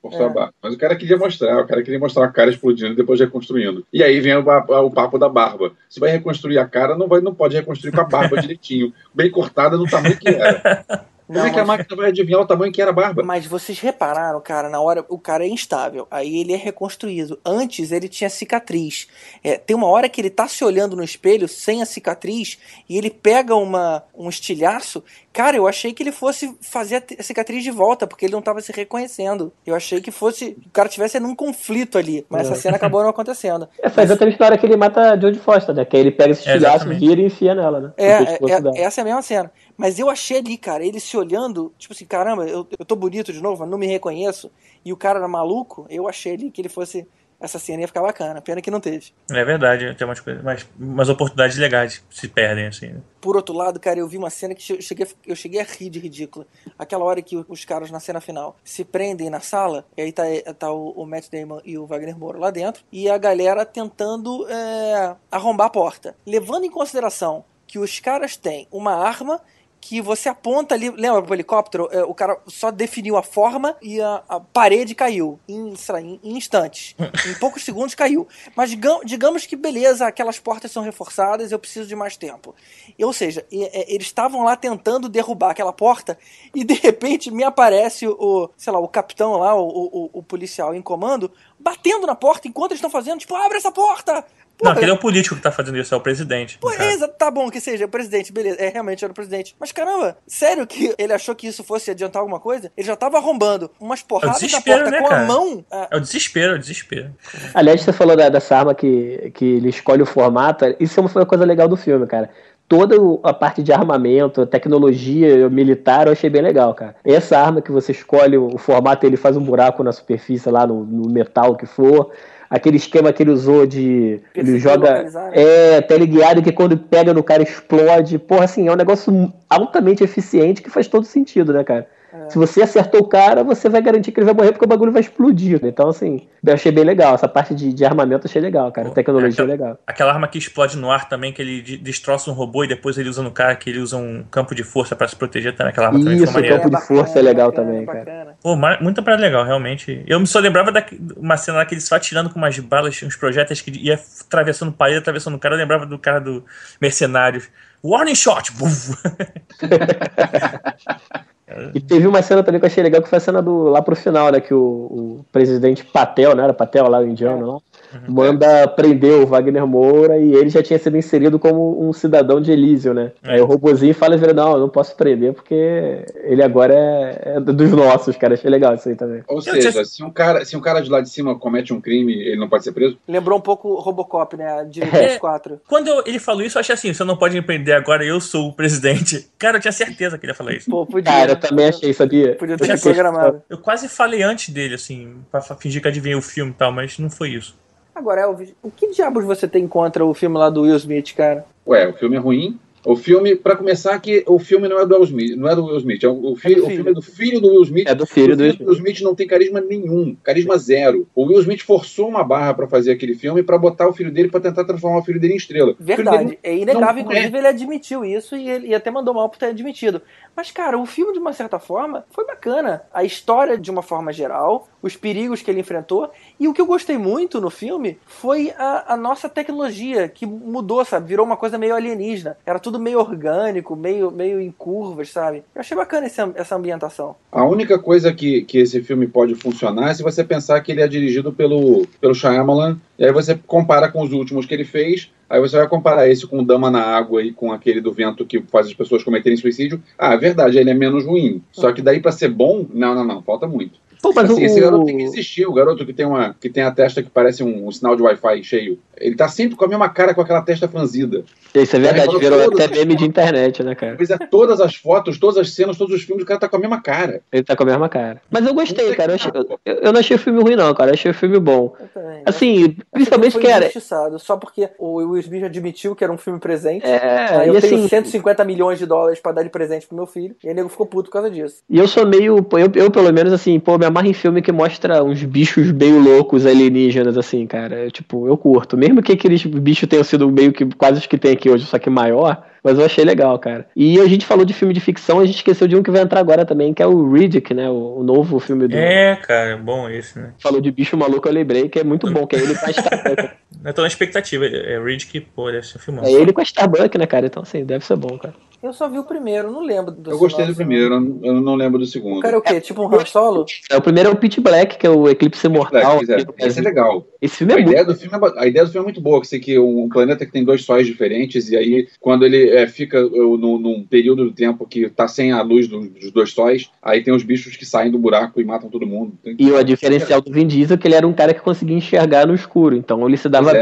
Mas o cara queria mostrar, o cara queria mostrar a cara explodindo e depois reconstruindo. E aí vem o, o, papo da barba. Se vai reconstruir a cara, não, vai, não pode reconstruir com a barba direitinho, bem cortada no tamanho que era. Não, é que a máquina vai adivinhar o tamanho que era a barba? Mas vocês repararam, cara, na hora o cara é instável, aí ele é reconstruído. Antes ele tinha cicatriz. É, tem uma hora que ele tá se olhando no espelho sem a cicatriz e ele pega uma, um estilhaço. Cara, eu achei que ele fosse fazer a cicatriz de volta, porque ele não tava se reconhecendo. Eu achei que fosse. O cara tivesse num conflito ali. Mas é. essa cena acabou não acontecendo. É, foi exatamente na hora que ele mata a Jodie Foster, né? Que aí ele pega esse estilhaço, vira e enfia nela, né? É, é, essa é a mesma cena. Mas eu achei ali, cara, ele se olhando, tipo assim, caramba, eu, eu tô bonito de novo, não me reconheço. E o cara era maluco, eu achei ali que ele fosse. Essa cena ia ficar bacana, pena que não teve. É verdade, tem umas coisas, mas umas oportunidades legais se perdem, assim. Né? Por outro lado, cara, eu vi uma cena que eu cheguei, eu cheguei a rir de ridícula. Aquela hora que os caras na cena final se prendem na sala, e aí tá, tá o, o Matt Damon e o Wagner Moura lá dentro, e a galera tentando é, arrombar a porta. Levando em consideração que os caras têm uma arma que você aponta ali, lembra pro helicóptero? É, o cara só definiu a forma e a, a parede caiu em, lá, em, em, instantes. em poucos segundos caiu. Mas digamos que beleza, aquelas portas são reforçadas, eu preciso de mais tempo. Ou seja, e, eles estavam lá tentando derrubar aquela porta e de repente me aparece o, sei lá, o capitão lá, o, o, o policial em comando, batendo na porta enquanto eles estão fazendo, tipo, abre essa porta! Porra, não, aquele é o político que tá fazendo isso, é o presidente. Pô, é, tá bom que seja, é o presidente, beleza. É, realmente era o presidente. Mas caramba, sério que ele achou que isso fosse adiantar alguma coisa? Ele já tava arrombando umas porradas é na porta né, com cara? a mão. Ah. É o desespero, é o desespero. Aliás, você falou da, dessa arma que, que ele escolhe o formato. Isso é uma coisa legal do filme, cara toda a parte de armamento, tecnologia militar, eu achei bem legal, cara. Essa arma que você escolhe o formato, ele faz um buraco na superfície lá no, no metal que for aquele esquema que ele usou de. Ele joga. Né? É, teleguiado que quando pega no cara explode. Porra, assim, é um negócio altamente eficiente que faz todo sentido, né, cara? É. Se você acertou o cara, você vai garantir que ele vai morrer porque o bagulho vai explodir. Né? Então, assim, eu achei bem legal. Essa parte de, de armamento achei legal, cara. Pô, Tecnologia é aquela, legal. Aquela arma que explode no ar também, que ele destroça um robô e depois ele usa no cara, que ele usa um campo de força para se proteger também. Aquela arma Isso, também o campo de força é, legal bacana, também, bacana. cara. Pô, muita parada legal, realmente. Eu me só lembrava da uma cena lá que ele só atirando com umas balas, uns projéteis que ia atravessando parede, atravessando o cara. Eu lembrava do cara do Mercenários. Warning shot! E teve uma cena também que eu achei legal, que foi a cena do lá pro final, né? Que o, o presidente Patel, né? Era Patel lá, o indiano lá, uhum. Manda prender o Wagner Moura e ele já tinha sido inserido como um cidadão de Elísio, né? É. Aí o robozinho fala não, eu não posso prender porque ele agora é, é, dos nossos, cara. Achei legal isso aí também. Ou seja, se um, cara, se um cara de lá de cima comete um crime, ele não pode ser preso? Lembrou um pouco o Robocop, né? De é. 4. Quando eu, ele falou isso, eu achei assim, você não pode me prender agora, eu sou o presidente. Cara, eu tinha certeza que ele ia falar isso. Pô, podia. Cara, eu também achei, sabia? Podia ter programado. Eu quase falei antes dele, assim, pra fingir que adivinhei o filme e tal, mas não foi isso. Agora, Elvis, o que diabos você tem contra o filme lá do Will Smith, cara? Ué, o filme é ruim, o filme, para começar, que o filme não é do Will Smith, não é do Will Smith, é o, o, fi, é o filme é do filho do Will Smith. É do filho o do Will Smith. Will Smith não tem carisma nenhum, carisma zero. O Will Smith forçou uma barra para fazer aquele filme para botar o filho dele para tentar transformar o filho dele em estrela. Verdade, é inegável, inclusive é. ele admitiu isso e ele e até mandou mal por ter admitido. Mas, cara, o filme, de uma certa forma, foi bacana. A história, de uma forma geral, os perigos que ele enfrentou. E o que eu gostei muito no filme foi a, a nossa tecnologia, que mudou, sabe? Virou uma coisa meio alienígena. Era tudo meio orgânico, meio, meio em curvas, sabe? Eu achei bacana esse, essa ambientação. A única coisa que, que esse filme pode funcionar é se você pensar que ele é dirigido pelo, pelo Shyamalan, e aí você compara com os últimos que ele fez, aí você vai comparar esse com Dama na Água e com aquele do vento que faz as pessoas cometerem suicídio. Ah, é verdade, ele é menos ruim. Só que daí para ser bom, não, não, não, falta muito. Pô, mas assim, o... Esse garoto tem que existir, o garoto que tem, uma, que tem a testa que parece um, um sinal de Wi-Fi cheio. Ele tá sempre com a mesma cara, com aquela testa franzida. Isso é verdade, virou até meme de internet, né, cara? Pois é, todas as fotos, todas as cenas, todos os filmes, o cara tá com a mesma cara. Ele tá com a mesma cara. Mas eu gostei, cara. Eu, achei, eu, eu, não achei o filme ruim, não, cara. Eu achei o filme bom. Assim, principalmente que era. Só porque o Will Smith admitiu que era um filme presente. É, aí eu tenho assim, 150 milhões de dólares pra dar de presente pro meu filho. E aí o nego ficou puto por causa disso. E eu sou meio. Eu, eu pelo menos, assim, pô, me amarro em filme que mostra uns bichos meio loucos alienígenas, assim, cara. Eu, tipo, eu curto. Mesmo que aqueles bichos tenham sido meio que quase os que tem aqui hoje, só que maior. Mas eu achei legal, cara. E a gente falou de filme de ficção, a gente esqueceu de um que vai entrar agora também, que é o Riddick, né? O, o novo filme do. É, cara, bom esse, né? Falou de bicho maluco, eu lembrei, que é muito bom, que é ele com a Starbuck. eu tô na expectativa. É Riddick, pô, deve ser filmado. É ele com a Starbuck, né, cara? Então, assim, deve ser bom, cara. Eu só vi o primeiro, não lembro do Eu gostei do primeiro, eu não lembro do segundo. O cara é o quê? Tipo um Han Solo? É, o primeiro é o Pitch Black, que é o Eclipse Mortal. Black, é. Esse é legal. Esse filme é a muito... ideia do filme é, A ideia do filme é muito boa, que, que um planeta que tem dois sóis diferentes, e aí quando ele é, fica no, num período do tempo que tá sem a luz do, dos dois sóis, aí tem os bichos que saem do buraco e matam todo mundo. Tem... E o diferencial do Vin Diesel é que ele era um cara que conseguia enxergar no escuro, então ele se dava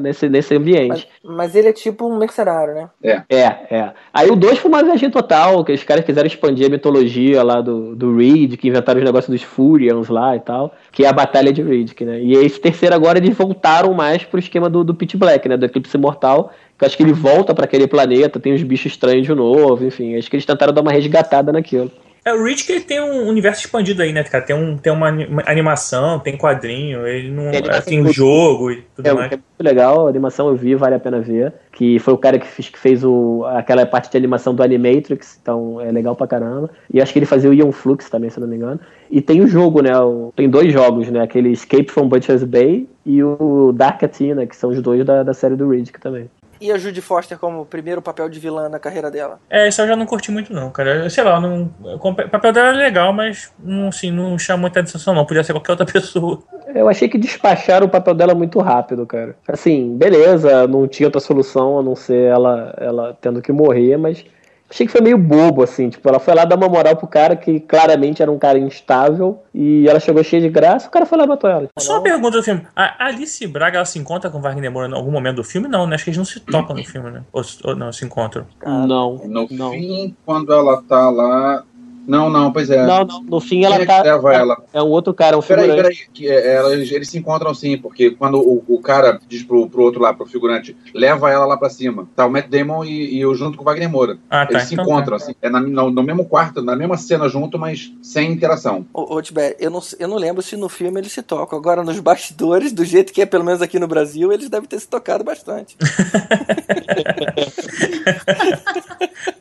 nesse, nesse ambiente. Mas, mas, ele é tipo um mercenário, né? É. É, é. Aí o 2 foi uma viagem total, que os caras quiseram expandir a mitologia lá do, do Reed, que inventaram os negócios dos Furians lá e tal, que é a Batalha de Reed, né? E esse terceiro agora eles voltaram mais pro esquema do, do Pit Black, né? Do Eclipse Mortal, que acho que ele volta para aquele planeta, tem os bichos estranhos de novo, enfim, acho que eles tentaram dar uma resgatada naquilo. É, o Rich que ele tem um universo expandido aí, né, cara? Tem, um, tem uma animação, tem quadrinho, ele não. É, tem um jogo e tudo é, mais. É muito legal, a animação eu vi, vale a pena ver. Que foi o cara que fez, que fez o, aquela parte de animação do Animatrix, então é legal pra caramba. E acho que ele fazia o Ion Flux também, se não me engano. E tem o jogo, né? O, tem dois jogos, né? Aquele Escape from Butcher's Bay e o Dark Athena, que são os dois da, da série do Riddick também. E a Judy Foster como primeiro papel de vilã na carreira dela? É, isso eu já não curti muito não, cara. Sei lá, não, o papel dela é legal, mas não, assim, não chama muita atenção não. Podia ser qualquer outra pessoa. Eu achei que despacharam o papel dela muito rápido, cara. Assim, beleza, não tinha outra solução a não ser ela, ela tendo que morrer, mas Achei que foi meio bobo, assim. Tipo, ela foi lá dar uma moral pro cara que claramente era um cara instável. E ela chegou cheia de graça, o cara foi lá e matou ela. Só uma pergunta do filme. A Alice Braga, ela se encontra com Wagner Moura em algum momento do filme? Não, né? Acho que eles não se tocam no filme, né? Ou, ou não, se encontram. não. No não. fim, quando ela tá lá, não, não, pois é. Não, não, no fim ela Quem é tá. que leva ela? É um outro cara, um Peraí, figurante. peraí, que, é, elas, eles se encontram sim, porque quando o, o cara diz pro, pro outro lá, pro figurante, leva ela lá pra cima, tá o Matt Damon e, e eu junto com o Wagner Moura. Ah, tá, eles se então encontram, tá. assim, é na, no, no mesmo quarto, na mesma cena junto, mas sem interação. Ô, ô Tibé, eu não, eu não lembro se no filme eles se tocam. Agora, nos bastidores, do jeito que é, pelo menos aqui no Brasil, eles devem ter se tocado bastante.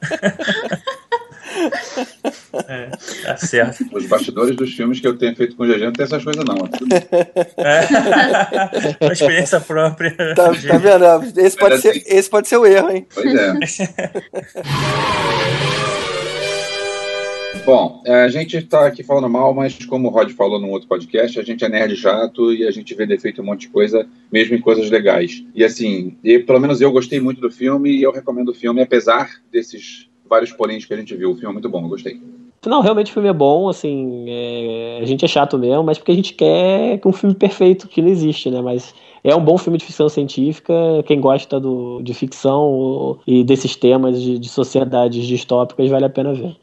É, tá certo. Os bastidores dos filmes que eu tenho feito com o GG não tem essas coisas, não. É. Uma experiência própria. Tá, tá vendo? Esse pode, ser, assim- esse pode ser o erro, hein? Pois é. Bom, é, a gente está aqui falando mal, mas como o Rod falou num outro podcast, a gente é nerd chato e a gente vê defeito em um monte de coisa, mesmo em coisas legais. E assim, e, pelo menos eu gostei muito do filme e eu recomendo o filme, apesar desses vários poréns que a gente viu. O filme é muito bom, eu gostei. Não, realmente o filme é bom, assim, é, a gente é chato mesmo, mas porque a gente quer que um filme perfeito que não existe, né? Mas é um bom filme de ficção científica, quem gosta do, de ficção e desses temas de, de sociedades distópicas vale a pena ver.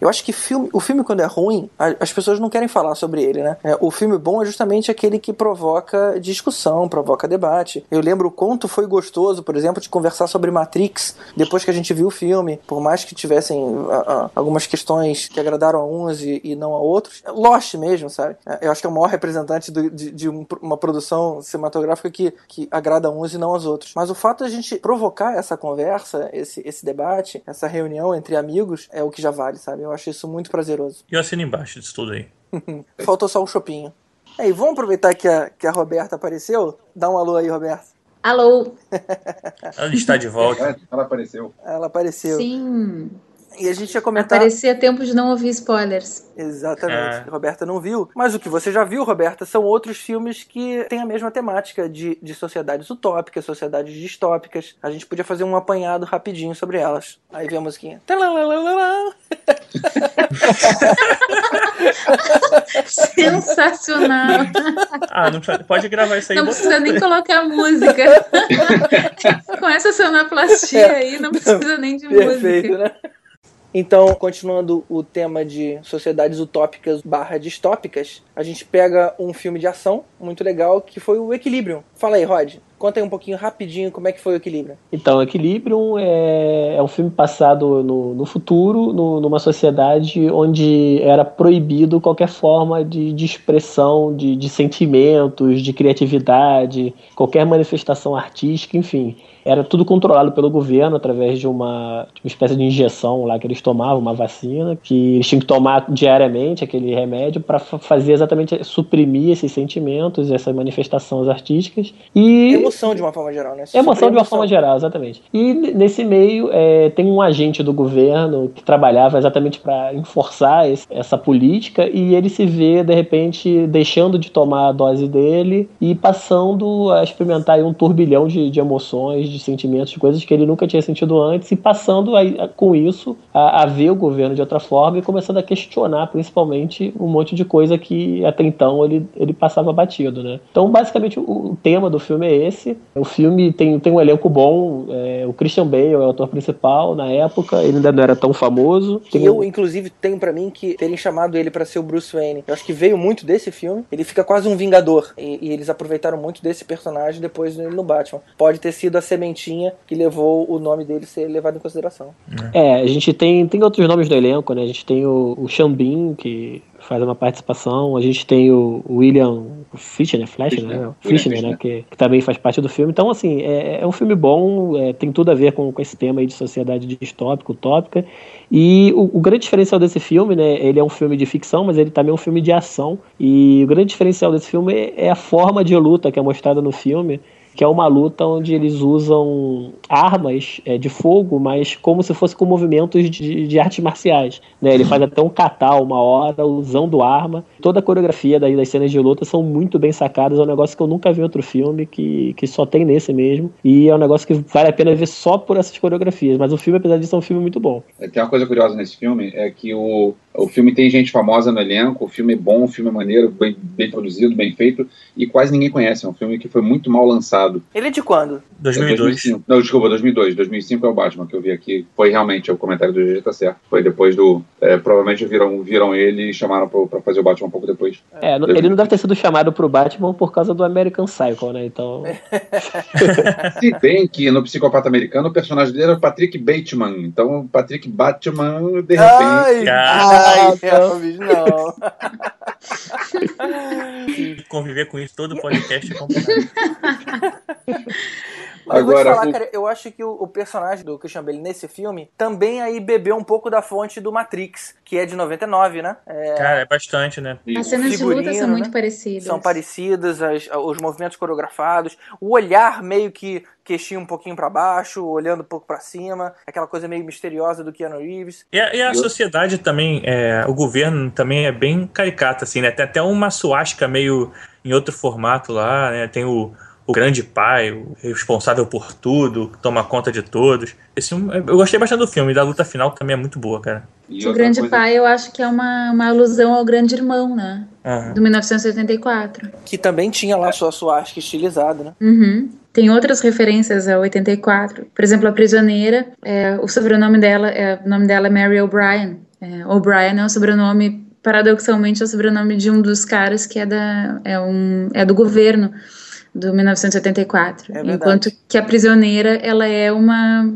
Eu acho que filme, o filme, quando é ruim, as pessoas não querem falar sobre ele, né? É, o filme bom é justamente aquele que provoca discussão, provoca debate. Eu lembro o quanto foi gostoso, por exemplo, de conversar sobre Matrix depois que a gente viu o filme, por mais que tivessem a- a- algumas questões que agradaram a uns e, e não a outros. Lost mesmo, sabe? É, Eu acho que é o maior representante do- de, de um- uma produção cinematográfica que, que agrada a uns e não aos outros. Mas o fato de a gente provocar essa conversa, esse, esse debate, essa reunião entre amigos, é o que já vale, sabe? Eu acho isso muito prazeroso. E eu assino embaixo disso tudo aí. Faltou só um chopinho. Aí, vamos aproveitar que a, que a Roberta apareceu? Dá um alô aí, Roberta. Alô? Ela está de volta. Ela apareceu. Ela apareceu. Sim. E a gente ia comentar. Aparecia a tempo de não ouvir spoilers. Exatamente. É. Roberta não viu. Mas o que você já viu, Roberta, são outros filmes que têm a mesma temática de, de sociedades utópicas, sociedades distópicas. A gente podia fazer um apanhado rapidinho sobre elas. Aí vem a musiquinha. Sensacional. Ah, não precisa, pode gravar isso aí. Não precisa nem colocar música. Com essa sonoplastia aí, não precisa nem de Perfeito, música. né? Então, continuando o tema de sociedades utópicas barra distópicas, a gente pega um filme de ação muito legal que foi o Equilibrium. Fala aí, Rod. Conta aí um pouquinho rapidinho como é que foi o Equilibrium. Então, Equilibrium é, é um filme passado no, no futuro, no- numa sociedade onde era proibido qualquer forma de, de expressão de, de sentimentos, de criatividade, qualquer manifestação artística, enfim. Era tudo controlado pelo governo através de uma, de uma espécie de injeção lá que eles tomavam, uma vacina, que eles tinham que tomar diariamente aquele remédio para fazer exatamente suprimir esses sentimentos, essas manifestações artísticas. E Emoção de uma forma geral, né? Emoção de uma Emoção. forma geral, exatamente. E nesse meio é, tem um agente do governo que trabalhava exatamente para enforçar esse- essa política e ele se vê, de repente, deixando de tomar a dose dele e passando a experimentar um turbilhão de, de emoções, de sentimentos, de coisas que ele nunca tinha sentido antes e passando aí, a- com isso a, a ver o governo de outra forma e começando a questionar principalmente um monte de coisa que até então ele, ele passava batido, né? Então, basicamente, o, o tema do filme é esse. O filme tem, tem um elenco bom, é, o Christian Bale é o ator principal na época, ele ainda não era tão famoso. Tem eu, um- inclusive, tenho pra mim que terem chamado ele pra ser o Bruce Wayne. Eu acho que veio muito desse filme. Ele fica quase um vingador. E, e eles aproveitaram muito desse personagem depois dele no Batman. Pode ter sido a sementinha que levou o nome dele ser levado em consideração. É, a gente tem, tem outros nomes do elenco, né? A gente tem o, o Bean, que faz uma participação, a gente tem o William Fichtner, Flash, Fichtner. né? William Fichtner, né? Fichtner. Que, que também faz parte do filme. Então, assim, é, é um filme bom, é, tem tudo a ver com, com esse tema aí de sociedade distópica, utópica. E o, o grande diferencial desse filme, né? Ele é um filme de ficção, mas ele também é um filme de ação. E o grande diferencial desse filme é, é a forma de luta que é mostrada no filme que é uma luta onde eles usam armas é, de fogo, mas como se fosse com movimentos de, de artes marciais. Né? Ele faz até um kata uma hora usando arma. Toda a coreografia daí das cenas de luta são muito bem sacadas. É um negócio que eu nunca vi em outro filme, que, que só tem nesse mesmo. E é um negócio que vale a pena ver só por essas coreografias. Mas o filme, apesar disso, é um filme muito bom. Tem uma coisa curiosa nesse filme, é que o, o filme tem gente famosa no elenco, o filme é bom, o filme é maneiro, bem, bem produzido, bem feito, e quase ninguém conhece. É um filme que foi muito mal lançado. Ele é de quando? 2002. 2005. Não, desculpa, 2002. 2005 é o Batman que eu vi aqui. Foi realmente, o comentário do GG tá certo. Foi depois do... é, provavelmente viram, viram ele e chamaram pra, pra fazer o Batman um pouco depois. É, ele não deve ter sido chamado pro Batman por causa do American Psycho, né? Então. Se bem que no Psicopata Americano o personagem dele era o Patrick Bateman. Então, o Patrick Batman, de repente... Ai, Ah, ai, Elvis, não. Conviver com isso todo podcast é complicado. Mas eu vou te Agora, falar, o- cara, eu acho que o, o personagem do Christian Bale nesse filme também aí bebeu um pouco da fonte do Matrix, que é de 99, né? É, Cara, é bastante, né? As cenas de luta são muito né? parecidas. são parecidas, as- os movimentos coreografados, o olhar meio que queixinho um pouquinho pra baixo, olhando um pouco pra cima, aquela coisa meio misteriosa do Keanu Reeves. E a, e a Eu- sociedade também, é, o governo também é bem caricato, assim, né? Tem até uma suástica meio em outro formato lá, né? Tem o, o grande pai, o responsável por tudo, que toma conta de todos. Esse, eu gostei bastante do filme, e da luta final também é muito boa, cara. E O Grande coisa- Pai, eu acho que é uma, uma alusão ao Grande Irmão, né? Aham. Do 1984. Que também tinha lá sua suástica estilizada, né? Uhum. Tem outras referências a 84. Por exemplo, a prisioneira, é, o sobrenome dela, é, o nome dela é Mary O'Brien. É, O'Brien é o sobrenome, paradoxalmente, é o sobrenome de um dos caras que é, da, é, um, é do governo do 1984. É. Enquanto que a prisioneira, ela é uma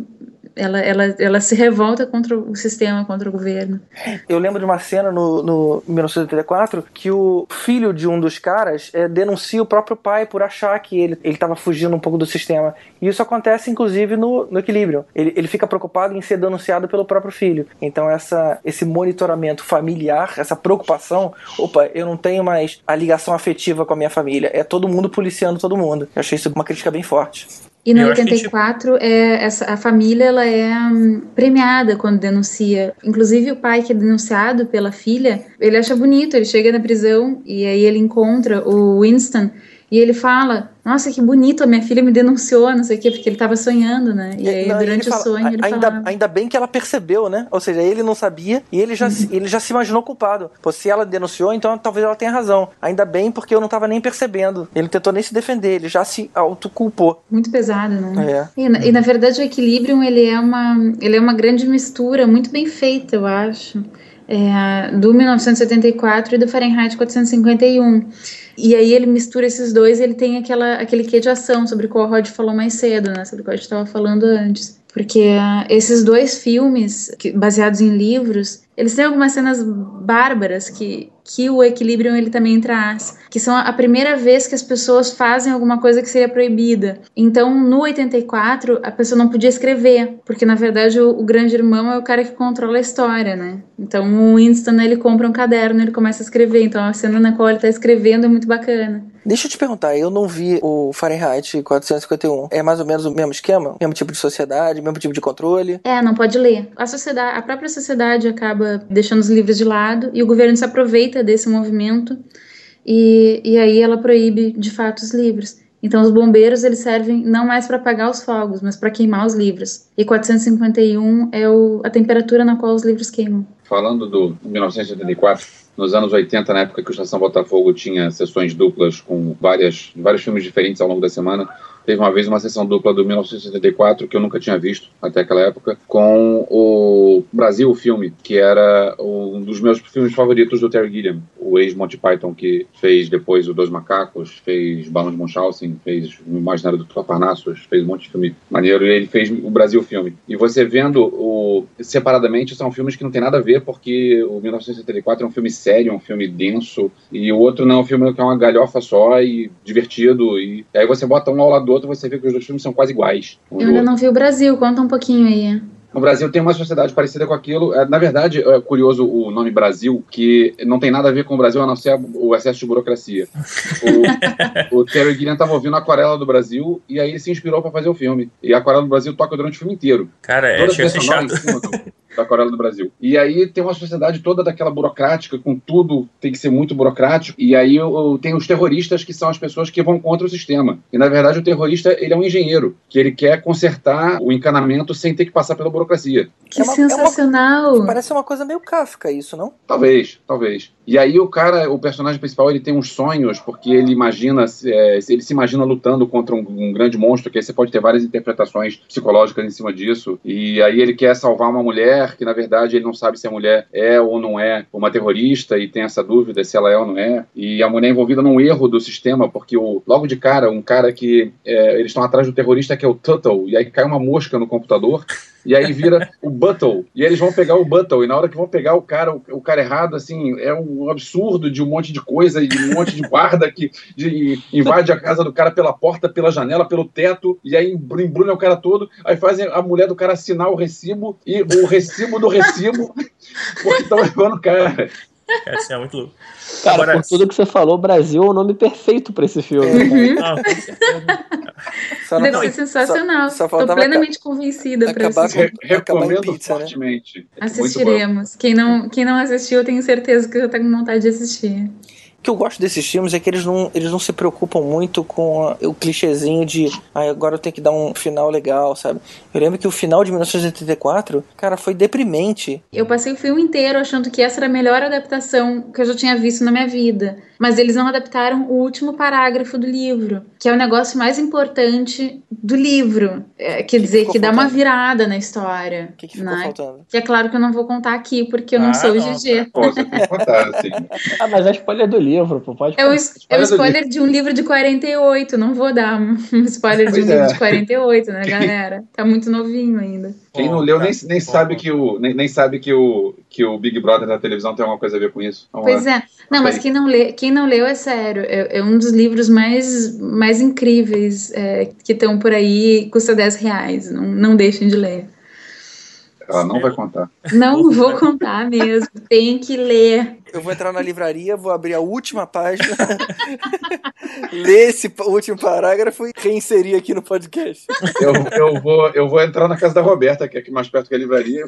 Ela, ela, ela se revolta contra o sistema, contra o governo. Eu lembro de uma cena no, no 1984 que o filho de um dos caras é, denuncia o próprio pai por achar que ele estava fugindo um pouco do sistema. E isso acontece, inclusive, no, no equilíbrio. Ele, ele fica preocupado em ser denunciado pelo próprio filho. Então, essa, esse monitoramento familiar, essa preocupação, opa, eu não tenho mais a ligação afetiva com a minha família. É todo mundo policiando todo mundo. Eu achei isso uma crítica bem forte. E no 84, tipo... é, essa, a família ela é hum, premiada quando denuncia. Inclusive, o pai que é denunciado pela filha, ele acha bonito, ele chega na prisão e aí ele encontra o Winston e ele fala: Nossa, que bonito, a minha filha me denunciou, não sei o quê, porque ele estava sonhando, né? E aí, não, durante o fala, sonho, ele ainda, falava... ainda bem que ela percebeu, né? Ou seja, ele não sabia e ele já, uhum. ele já se imaginou culpado. Pô, se ela denunciou, então talvez ela tenha razão. Ainda bem porque eu não estava nem percebendo. Ele tentou nem se defender, ele já se autoculpou. Muito pesado, né? É. E, na, e na verdade o Equilibrium, ele é, uma, ele é uma grande mistura, muito bem feita, eu acho. É, do 1974 e do Fahrenheit 451. E aí ele mistura esses dois e ele tem aquela, aquele quê de ação sobre o qual o Rod falou mais cedo, né? Sobre o qual a gente estava falando antes. Porque uh, esses dois filmes, que, baseados em livros, eles têm algumas cenas bárbaras que, que o Equilibrium ele também traz, que são a primeira vez que as pessoas fazem alguma coisa que seria proibida. Então, no 84, a pessoa não podia escrever, porque na verdade o, o grande irmão é o cara que controla a história, né? Então, o Winston ele compra um caderno, ele começa a escrever. Então, a cena na qual ele está escrevendo é muito bacana. Deixa eu te perguntar, eu não vi o Fahrenheit 451. É mais ou menos o mesmo esquema? Mesmo tipo de sociedade, mesmo tipo de controle? É, não pode ler. A sociedade, a própria sociedade acaba deixando os livros de lado e o governo se aproveita desse movimento e, e aí ela proíbe de fato os livros. Então os bombeiros eles servem não mais para apagar os fogos, mas para queimar os livros. E 451 é o, a temperatura na qual os livros queimam. Falando do 1984, nos anos 80, na época que o Estação Botafogo tinha sessões duplas com várias, vários filmes diferentes ao longo da semana, Teve uma vez uma sessão dupla do 1974 que eu nunca tinha visto até aquela época, com o Brasil, o filme, que era um dos meus filmes favoritos do Terry Gilliam, o ex-Monty Python, que fez depois o Dois Macacos, fez Balão de Munchausen, fez o Imaginário do Parnassus, fez um monte de filme maneiro, e ele fez o Brasil filme. E você vendo o separadamente, são filmes que não tem nada a ver, porque o 1974 é um filme sério, é um filme denso, e o outro não é um filme que é uma galhofa só e divertido, e aí você bota um ao lado do outro, você vê que os dois filmes são quase iguais. Eu ainda não vi o Brasil, conta um pouquinho aí. O Brasil tem uma sociedade parecida com aquilo. É, na verdade, é curioso o nome Brasil, que não tem nada a ver com o Brasil, a não ser o excesso de burocracia. O, o Terry Gilliam estava ouvindo a Aquarela do Brasil e aí ele se inspirou para fazer o filme. E a Aquarela do Brasil toca durante o filme inteiro. Cara, é, Toda chega chato. Em cima, da Coreia do Brasil. E aí tem uma sociedade toda daquela burocrática, com tudo tem que ser muito burocrático. E aí tem os terroristas, que são as pessoas que vão contra o sistema. E na verdade o terrorista ele é um engenheiro, que ele quer consertar o encanamento sem ter que passar pela burocracia. Que é uma, sensacional! É uma, parece uma coisa meio Kafka isso, não? Talvez, talvez. E aí o cara, o personagem principal, ele tem uns sonhos, porque ele imagina, é, ele se imagina lutando contra um, um, grande monstro, que aí você pode ter várias interpretações psicológicas em cima disso. E aí ele quer salvar uma mulher, que na verdade ele não sabe se a mulher é ou não é uma terrorista, e tem essa dúvida se ela é ou não é. E a mulher é envolvida num erro do sistema, porque o, logo de cara, um cara que é, eles estão atrás do terrorista que é o Tuttle, e aí cai uma mosca no computador e aí vira o Buttle. E eles vão pegar o Buttle. E na hora que vão pegar o cara, o, o cara errado, assim, é um absurdo de um monte de coisa e de um monte de guarda que de, invade a casa do cara pela porta, pela janela, pelo teto. E aí embrulha o cara todo. Aí fazem a mulher do cara assinar o recibo e o recibo do recibo, porque estão levando o cara. Essa é muito louco. Cara, Agora, por tudo que você falou, Brasil é o nome perfeito para esse filme. Uhum. Deve ser sensacional. Só, só Tô plenamente convencida para assistir. Re recomendo pizza, né? fortemente. Né? Assistiremos. Quem não, quem não assistiu, eu tenho certeza que já tá com vontade de assistir. Que eu gosto desses filmes é que eles não, eles não se preocupam muito com a, o clichêzinho de ah, agora eu tenho que dar um final legal, sabe? Eu lembro que o final de 1984, cara, foi deprimente. Eu passei o filme inteiro achando que essa era a melhor adaptação que eu já tinha visto na minha vida. Mas eles não adaptaram o último parágrafo do livro, que é o negócio mais importante do livro. É, quer Que dizer, ficou que dá uma faltando? virada na história. O que, que ficou né? faltando? Que é claro que eu não vou contar aqui, porque eu não Ah, sou o não, GG. Pô, você tem que contar, assim. Ah, mas é spoiler do livro, pô. Pode É o, é o Spoiler de um livro de 48, não vou dar um spoiler de um Pois livro é. de 48, né, galera? Tá muito novinho ainda. Quem não leu tá. nem, nem sabe que o nem, nem sabe que o que o Big Brother da televisão tem alguma coisa a ver com isso. Vamos Pois lá. é. Não, mas quem não, lê, quem não leu é sério. É, é um dos livros mais, mais incríveis é, que estão por aí. Custa 10 reais. Não, não deixem de ler. Ela não vai contar. Não vou contar mesmo. Tem que ler. Eu vou entrar na livraria, vou abrir a última página, ler esse último parágrafo e reinserir aqui no podcast. Eu, eu, vou, eu vou entrar na casa da Roberta, que é aqui mais perto que a livraria.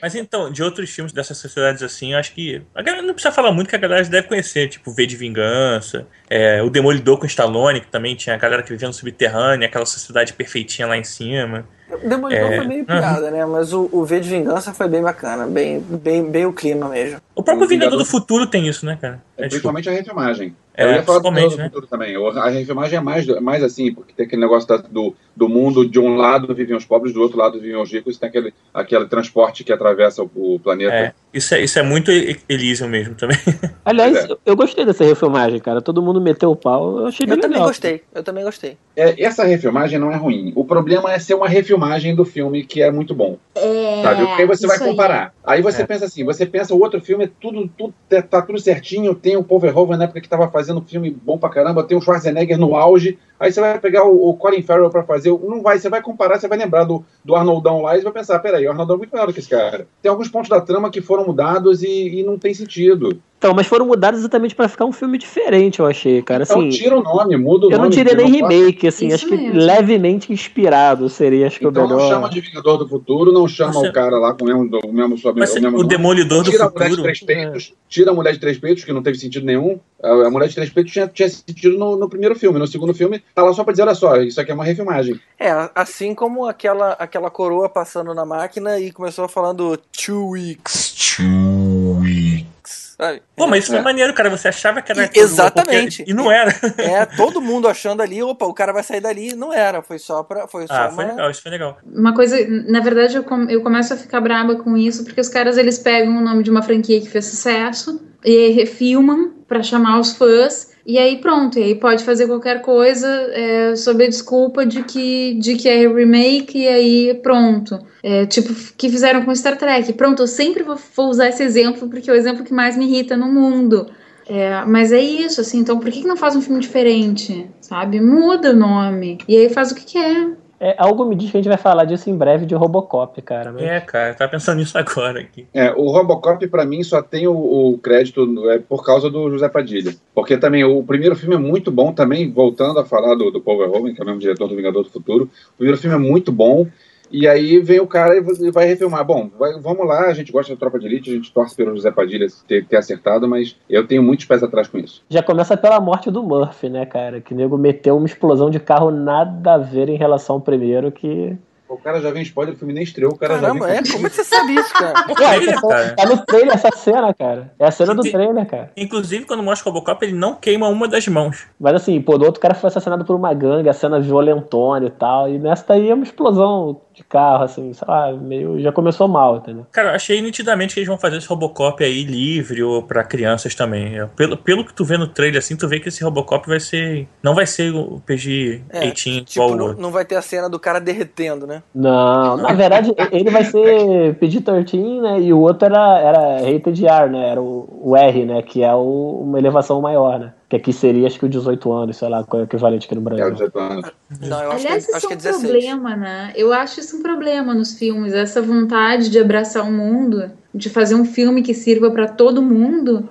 Mas então, de outros filmes dessas sociedades assim, eu acho que. A galera não precisa falar muito que a galera já deve conhecer, tipo V de Vingança, é, o Demolidor com Stallone, que também tinha a galera que vivia no subterrâneo, aquela sociedade perfeitinha lá em cima. Demolidor É. foi meio piada, né? Mas o, o V de Vingança foi bem bacana, bem, bem, bem o clima mesmo. O próprio O Vingador Vingador- do Futuro tem isso, né, cara? É, É, principalmente a refilmagem. É, eu ia falar do né? Futuro também. A refilmagem é mais, mais assim, porque tem aquele negócio da- do, do mundo, de um lado viviam os pobres, do outro lado viviam os ricos, tem aquele, aquele transporte que atravessa o, o planeta. É, isso, é, isso é muito Elysium mesmo também. Aliás, é. eu- gostei dessa refilmagem, cara. Todo mundo meteu o pau. Eu achei bem Eu também legal. gostei, eu também gostei. É, essa refilmagem não é ruim. O problema é ser uma refilmagem do filme que é muito bom. É, Sabe? Porque aí você vai isso aí. comparar. Aí, você É. pensa assim, você pensa o outro filme, é tudo, tudo tá, tá tudo certinho, tem o Paul Verhoeven na época que tava fazendo filme bom pra caramba, tem o Schwarzenegger no auge, aí você vai pegar o, o Colin Farrell pra fazer, não vai, você vai comparar, você vai lembrar do, do Arnoldão lá e vai pensar, peraí, o Arnoldão é muito melhor do que esse cara. Tem alguns pontos da trama que foram mudados e, e não tem sentido. Então, mas foram mudados exatamente pra ficar um filme diferente, eu achei, cara. Então Assim, tira o nome, muda o eu nome. não tirei nem não remake, assim, Isso acho que mesmo. levemente inspirado seria, acho que Então o não melhor. chama de Vingador do Futuro, não chama Você- o cara lá com o mesmo, o mesmo, o mesmo o nome. Demolidor do Tira a mulher de Futuro. três peitos, tira a mulher de três peitos, que não teve sentido nenhum. A, a mulher de três peitos tinha, tinha sentido no, no primeiro filme. No segundo filme, tá lá só pra dizer, olha só, isso aqui é uma refilmagem. É, assim como aquela, aquela coroa passando na máquina e começou falando two weeks, two weeks. Sabe? Pô, mas isso É. foi maneiro, cara. Você achava que era. E- coroa, exatamente. porque- E não era. É, todo mundo achando ali, opa, o cara vai sair dali. Não era, foi só pra. Foi só Ah, uma... foi legal, isso foi legal. Uma coisa, na verdade, eu, com- eu começo a ficar braba com isso, porque os caras eles pegam o nome de uma franquia que fez sucesso e refilmam pra chamar os fãs. E aí pronto, e aí pode fazer qualquer coisa é, sob a desculpa de que, de que é remake e aí pronto. É, tipo, que fizeram com Star Trek. Pronto, eu sempre vou, vou usar esse exemplo porque é o exemplo que mais me irrita no mundo. É, mas é isso, assim, então por que, que não faz um filme diferente? Sabe? Muda o nome. E aí faz o que quer. É, algo me diz que a gente vai falar disso em breve de Robocop, cara. Mas... É, cara, eu tava pensando nisso agora aqui. É, o Robocop, pra mim, só tem o, o crédito é, por causa do José Padilha. Porque também o primeiro filme é muito bom, também, voltando a falar do, do Paul Verhoeven, que é o mesmo diretor do Vingador do Futuro. O primeiro filme é muito bom. E aí vem o cara e vai refilmar. Bom, vai- vamos lá, a gente gosta da Tropa de Elite, a gente torce pelo José Padilha ter, ter acertado, mas eu tenho muitos pés atrás com isso. Já começa pela morte do Murphy, né, cara? Que o nego meteu uma explosão de carro nada a ver em relação ao primeiro, que. O cara já vem spoiler, o filme nem estreou, o cara Caramba, já é? vem... Como é que você sabe isso, cara? Ué, essa- cara. tá no trailer essa cena, cara. É a cena do trailer, cara. Inclusive, quando mostra o Robocop, ele não queima uma das mãos. Mas assim, pô, do outro cara foi assassinado por uma gangue, a cena violentona e tal. E nessa daí é uma explosão de carro, assim, sei lá, meio. Já começou mal, entendeu? Cara, eu achei nitidamente que eles vão fazer esse Robocop aí livre ou pra crianças também. Pelo, pelo que tu vê no trailer, assim, tu vê que esse Robocop vai ser. Não vai ser o PG-18 É, Tipo, não, não vai ter a cena do cara derretendo, né? Não, na verdade, ele vai ser PG-13, né? E o outro era, era rated R, né? Era o, o R, né? Que é o- uma elevação maior, né? Que aqui seria, acho que o 18 anos, sei lá, qual é o equivalente aqui no É, Brasil. os 18 anos. Não, eu acho Aliás, que, isso acho que é é um 16. problema, né? Eu acho isso um problema nos filmes, essa vontade de abraçar o mundo, de fazer um filme que sirva pra todo mundo,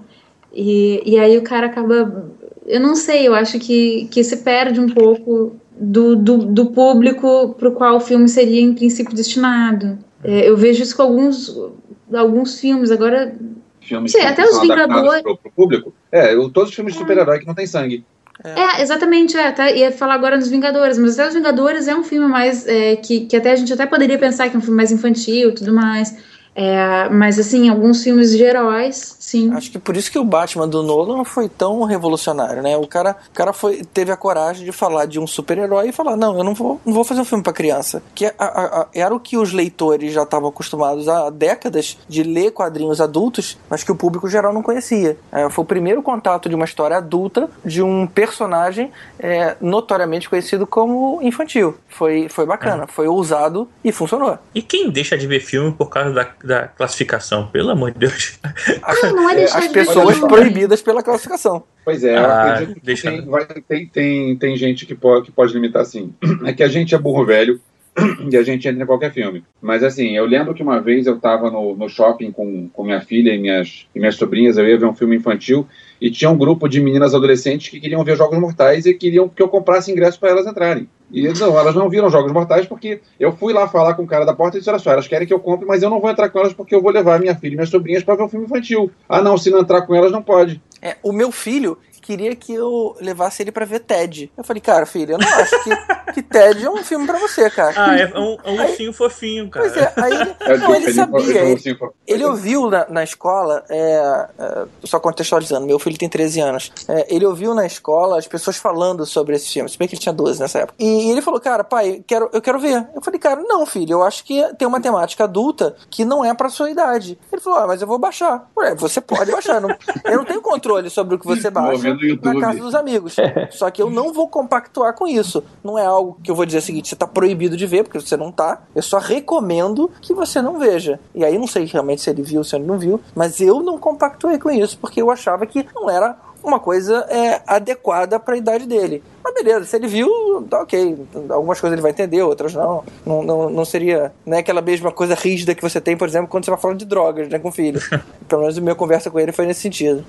e, e aí o cara acaba. Eu não sei, eu acho que, que se perde um pouco do, do, do público pro qual o filme seria, em princípio, destinado. É, eu vejo isso com alguns, alguns filmes, agora. Filmes Sim, que até os Vingadores- Pro, pro público. É, eu- todos os filmes de super-herói que não tem sangue. É, exatamente, é, até ia falar agora nos Vingadores, mas até os Vingadores é um filme mais, é, que, que até a gente até poderia pensar que é um filme mais infantil e tudo mais, É, mas assim, alguns filmes de heróis, sim. Acho que por isso que o Batman do Nolan foi tão revolucionário, né? O cara, o cara foi, teve a coragem de falar de um super-herói e falar: não, eu não vou, não vou fazer um filme para criança. Que a, a, a, era o que os leitores já estavam acostumados há décadas de ler quadrinhos adultos, mas que o público geral não conhecia. É, foi o primeiro contato de uma história adulta de um personagem é, notoriamente conhecido como infantil. Foi, foi bacana, é. foi ousado e funcionou. E quem deixa de ver filme por causa da, da classificação? Pelo amor de Deus. Ah, não é As pessoas proibidas pela classificação. Pois é, ah, deixa... tem, vai, tem, tem, tem gente que pode, que pode limitar assim. É que a gente é burro velho e a gente entra em qualquer filme. Mas assim, eu lembro que uma vez eu estava no, no shopping com, com minha filha e minhas, e minhas sobrinhas, eu ia ver um filme infantil e tinha um grupo de meninas adolescentes que queriam ver Jogos Mortais e queriam que eu comprasse ingresso para elas entrarem. E não, elas não viram Jogos Mortais porque eu fui lá falar com o cara da porta e disse: Olha só, elas querem que eu compre, mas eu não vou entrar com elas porque eu vou levar minha filha e minhas sobrinhas para ver um filme infantil. Ah, não, se não entrar com elas, não pode. É, o meu filho, queria que eu levasse ele para ver Ted. Eu falei, cara, filho, eu não acho que, que Ted é um filme para você, cara. Ah, é um, é um aí, ursinho fofinho, cara. Pois é, aí ele, é, não, ele sabia. Ele, ele ouviu na, na escola, é, é, só contextualizando, meu filho tem 13 anos. É, ele ouviu na escola as pessoas falando sobre esse filme, se bem que ele tinha 12 nessa época. E, e ele falou, cara, pai, quero, eu quero ver. Eu falei, cara, não, filho, eu acho que tem uma temática adulta que não é pra sua idade. Ele falou, ah, mas eu vou baixar. Ué, você pode baixar. Não, eu não tenho controle sobre o que você baixa na casa dos amigos. Só que eu não vou compactuar com isso. Não é algo que eu vou dizer o seguinte, você tá proibido de ver, porque você não tá. Eu só recomendo que você não veja. E aí não sei realmente se ele viu, se ele não viu, mas eu não compactuei com isso, porque eu achava que não era uma coisa é, adequada para a idade dele. Mas beleza, se ele viu, tá ok. Algumas coisas ele vai entender, outras não. Não, não, não seria né, aquela mesma coisa rígida que você tem, por exemplo, quando você vai falando de drogas né, com o filho. Pelo menos a minha conversa com ele foi nesse sentido.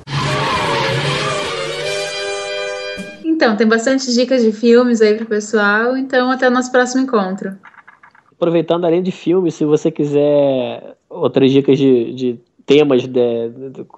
Então, tem bastante dicas de filmes aí pro pessoal, então até o nosso próximo encontro. Aproveitando além de filmes, se você quiser outras dicas de, de temas, de,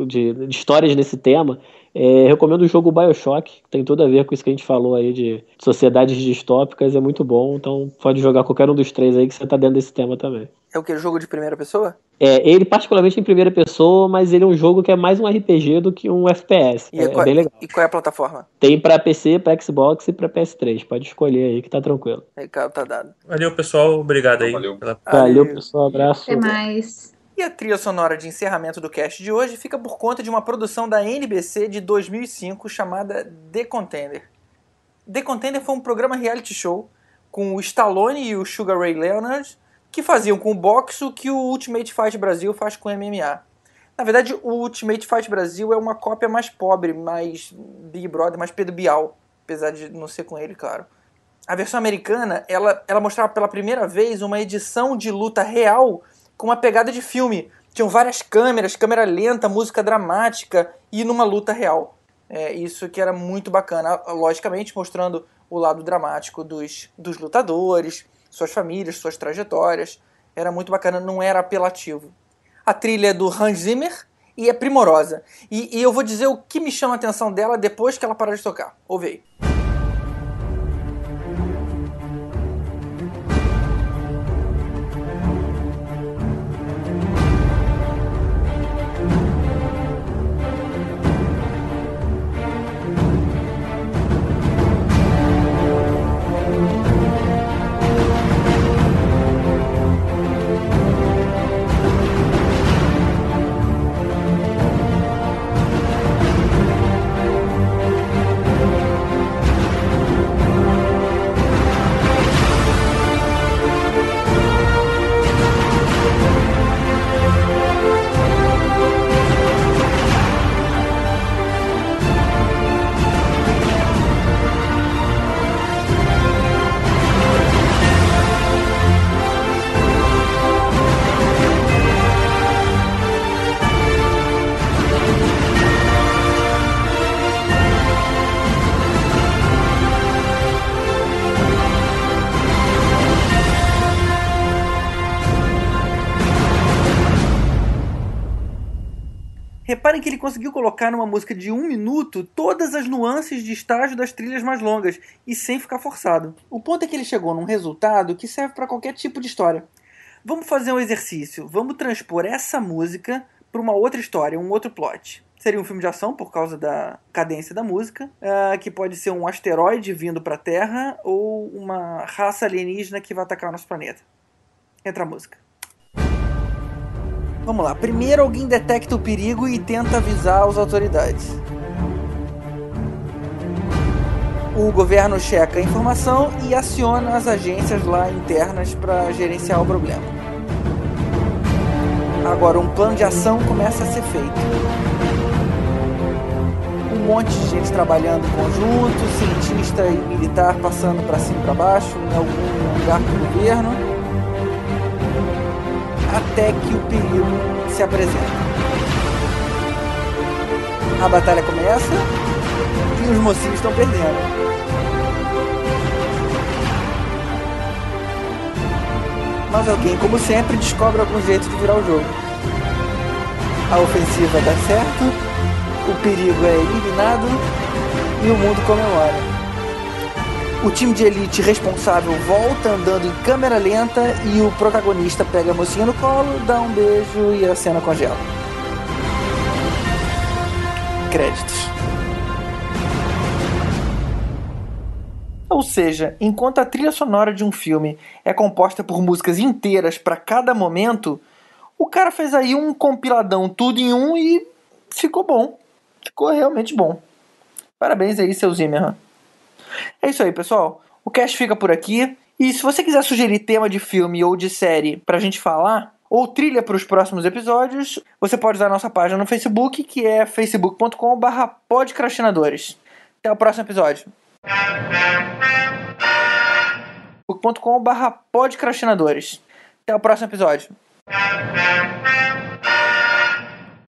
de, de, histórias nesse tema, é, recomendo o jogo Bioshock, que tem tudo a ver com isso que a gente falou aí de sociedades distópicas, é muito bom, então pode jogar qualquer um dos três aí que você tá dentro desse tema também. É o que? Jogo de primeira pessoa? É, ele particularmente em primeira pessoa, mas ele é um jogo que é mais um RPG do que um FPS. E é, qual, é bem legal. E qual é a plataforma? Tem para PC, para Xbox e para PS3. Pode escolher aí que tá tranquilo. Recado tá dado. Valeu, pessoal. Obrigado aí. Valeu, pela... Valeu pessoal. Abraço. Até mais. E a trilha sonora de encerramento do cast de hoje fica por conta de uma produção da NBC de 2005 chamada The Contender. The Contender foi um programa reality show com o Stallone e o Sugar Ray Leonard que faziam com o boxe o que o Ultimate Fight Brasil faz com o MMA. Na verdade, o Ultimate Fight Brasil é uma cópia mais pobre, mais Big Brother, mais Pedro Bial, apesar de não ser com ele, claro. A versão americana, ela, ela mostrava pela primeira vez uma edição de luta real com uma pegada de filme. Tinham várias câmeras, câmera lenta, música dramática e numa luta real. É, isso que era muito bacana, logicamente mostrando o lado dramático dos, dos lutadores, suas famílias, suas trajetórias. Era muito bacana, não era apelativo. A trilha é do Hans Zimmer e é primorosa. E, e eu vou dizer o que me chama a atenção dela depois que ela parar de tocar. Ouve aí. Reparem que ele conseguiu colocar numa música de um minuto todas as nuances de estágio das trilhas mais longas e sem ficar forçado. O ponto é que ele chegou num resultado que serve para qualquer tipo de história. Vamos fazer um exercício. Vamos transpor essa música para uma outra história, um outro plot. Seria um filme de ação por causa da cadência da música, uh, que pode ser um asteroide vindo para a Terra ou uma raça alienígena que vai atacar o nosso planeta. Entra a música. Vamos lá. Primeiro alguém detecta o perigo e tenta avisar as autoridades. O governo checa a informação e aciona as agências lá internas para gerenciar o problema. Agora um plano de ação começa a ser feito. Um monte de gente trabalhando em conjunto, cientista e militar passando para cima e para baixo em algum lugar do governo até que o perigo se apresenta. A batalha começa e os mocinhos estão perdendo. Mas alguém, como sempre, descobre algum jeito de virar o jogo. A ofensiva dá certo, o perigo é eliminado e o mundo comemora. O time de elite responsável volta andando em câmera lenta e o protagonista pega a mocinha no colo, dá um beijo e a cena congela. Créditos. Ou seja, enquanto a trilha sonora de um filme é composta por músicas inteiras para cada momento, o cara fez aí um compiladão tudo em um e ficou bom. Ficou realmente bom. Parabéns aí, seu Zimmerman. É isso aí, pessoal. O cast fica por aqui. E se você quiser sugerir tema de filme ou de série pra gente falar, ou trilha para os próximos episódios, você pode usar a nossa página no Facebook, que é facebook.com.br podcrastinadores. Até o próximo episódio. facebook.com.br podcrastinadores. Até o próximo episódio.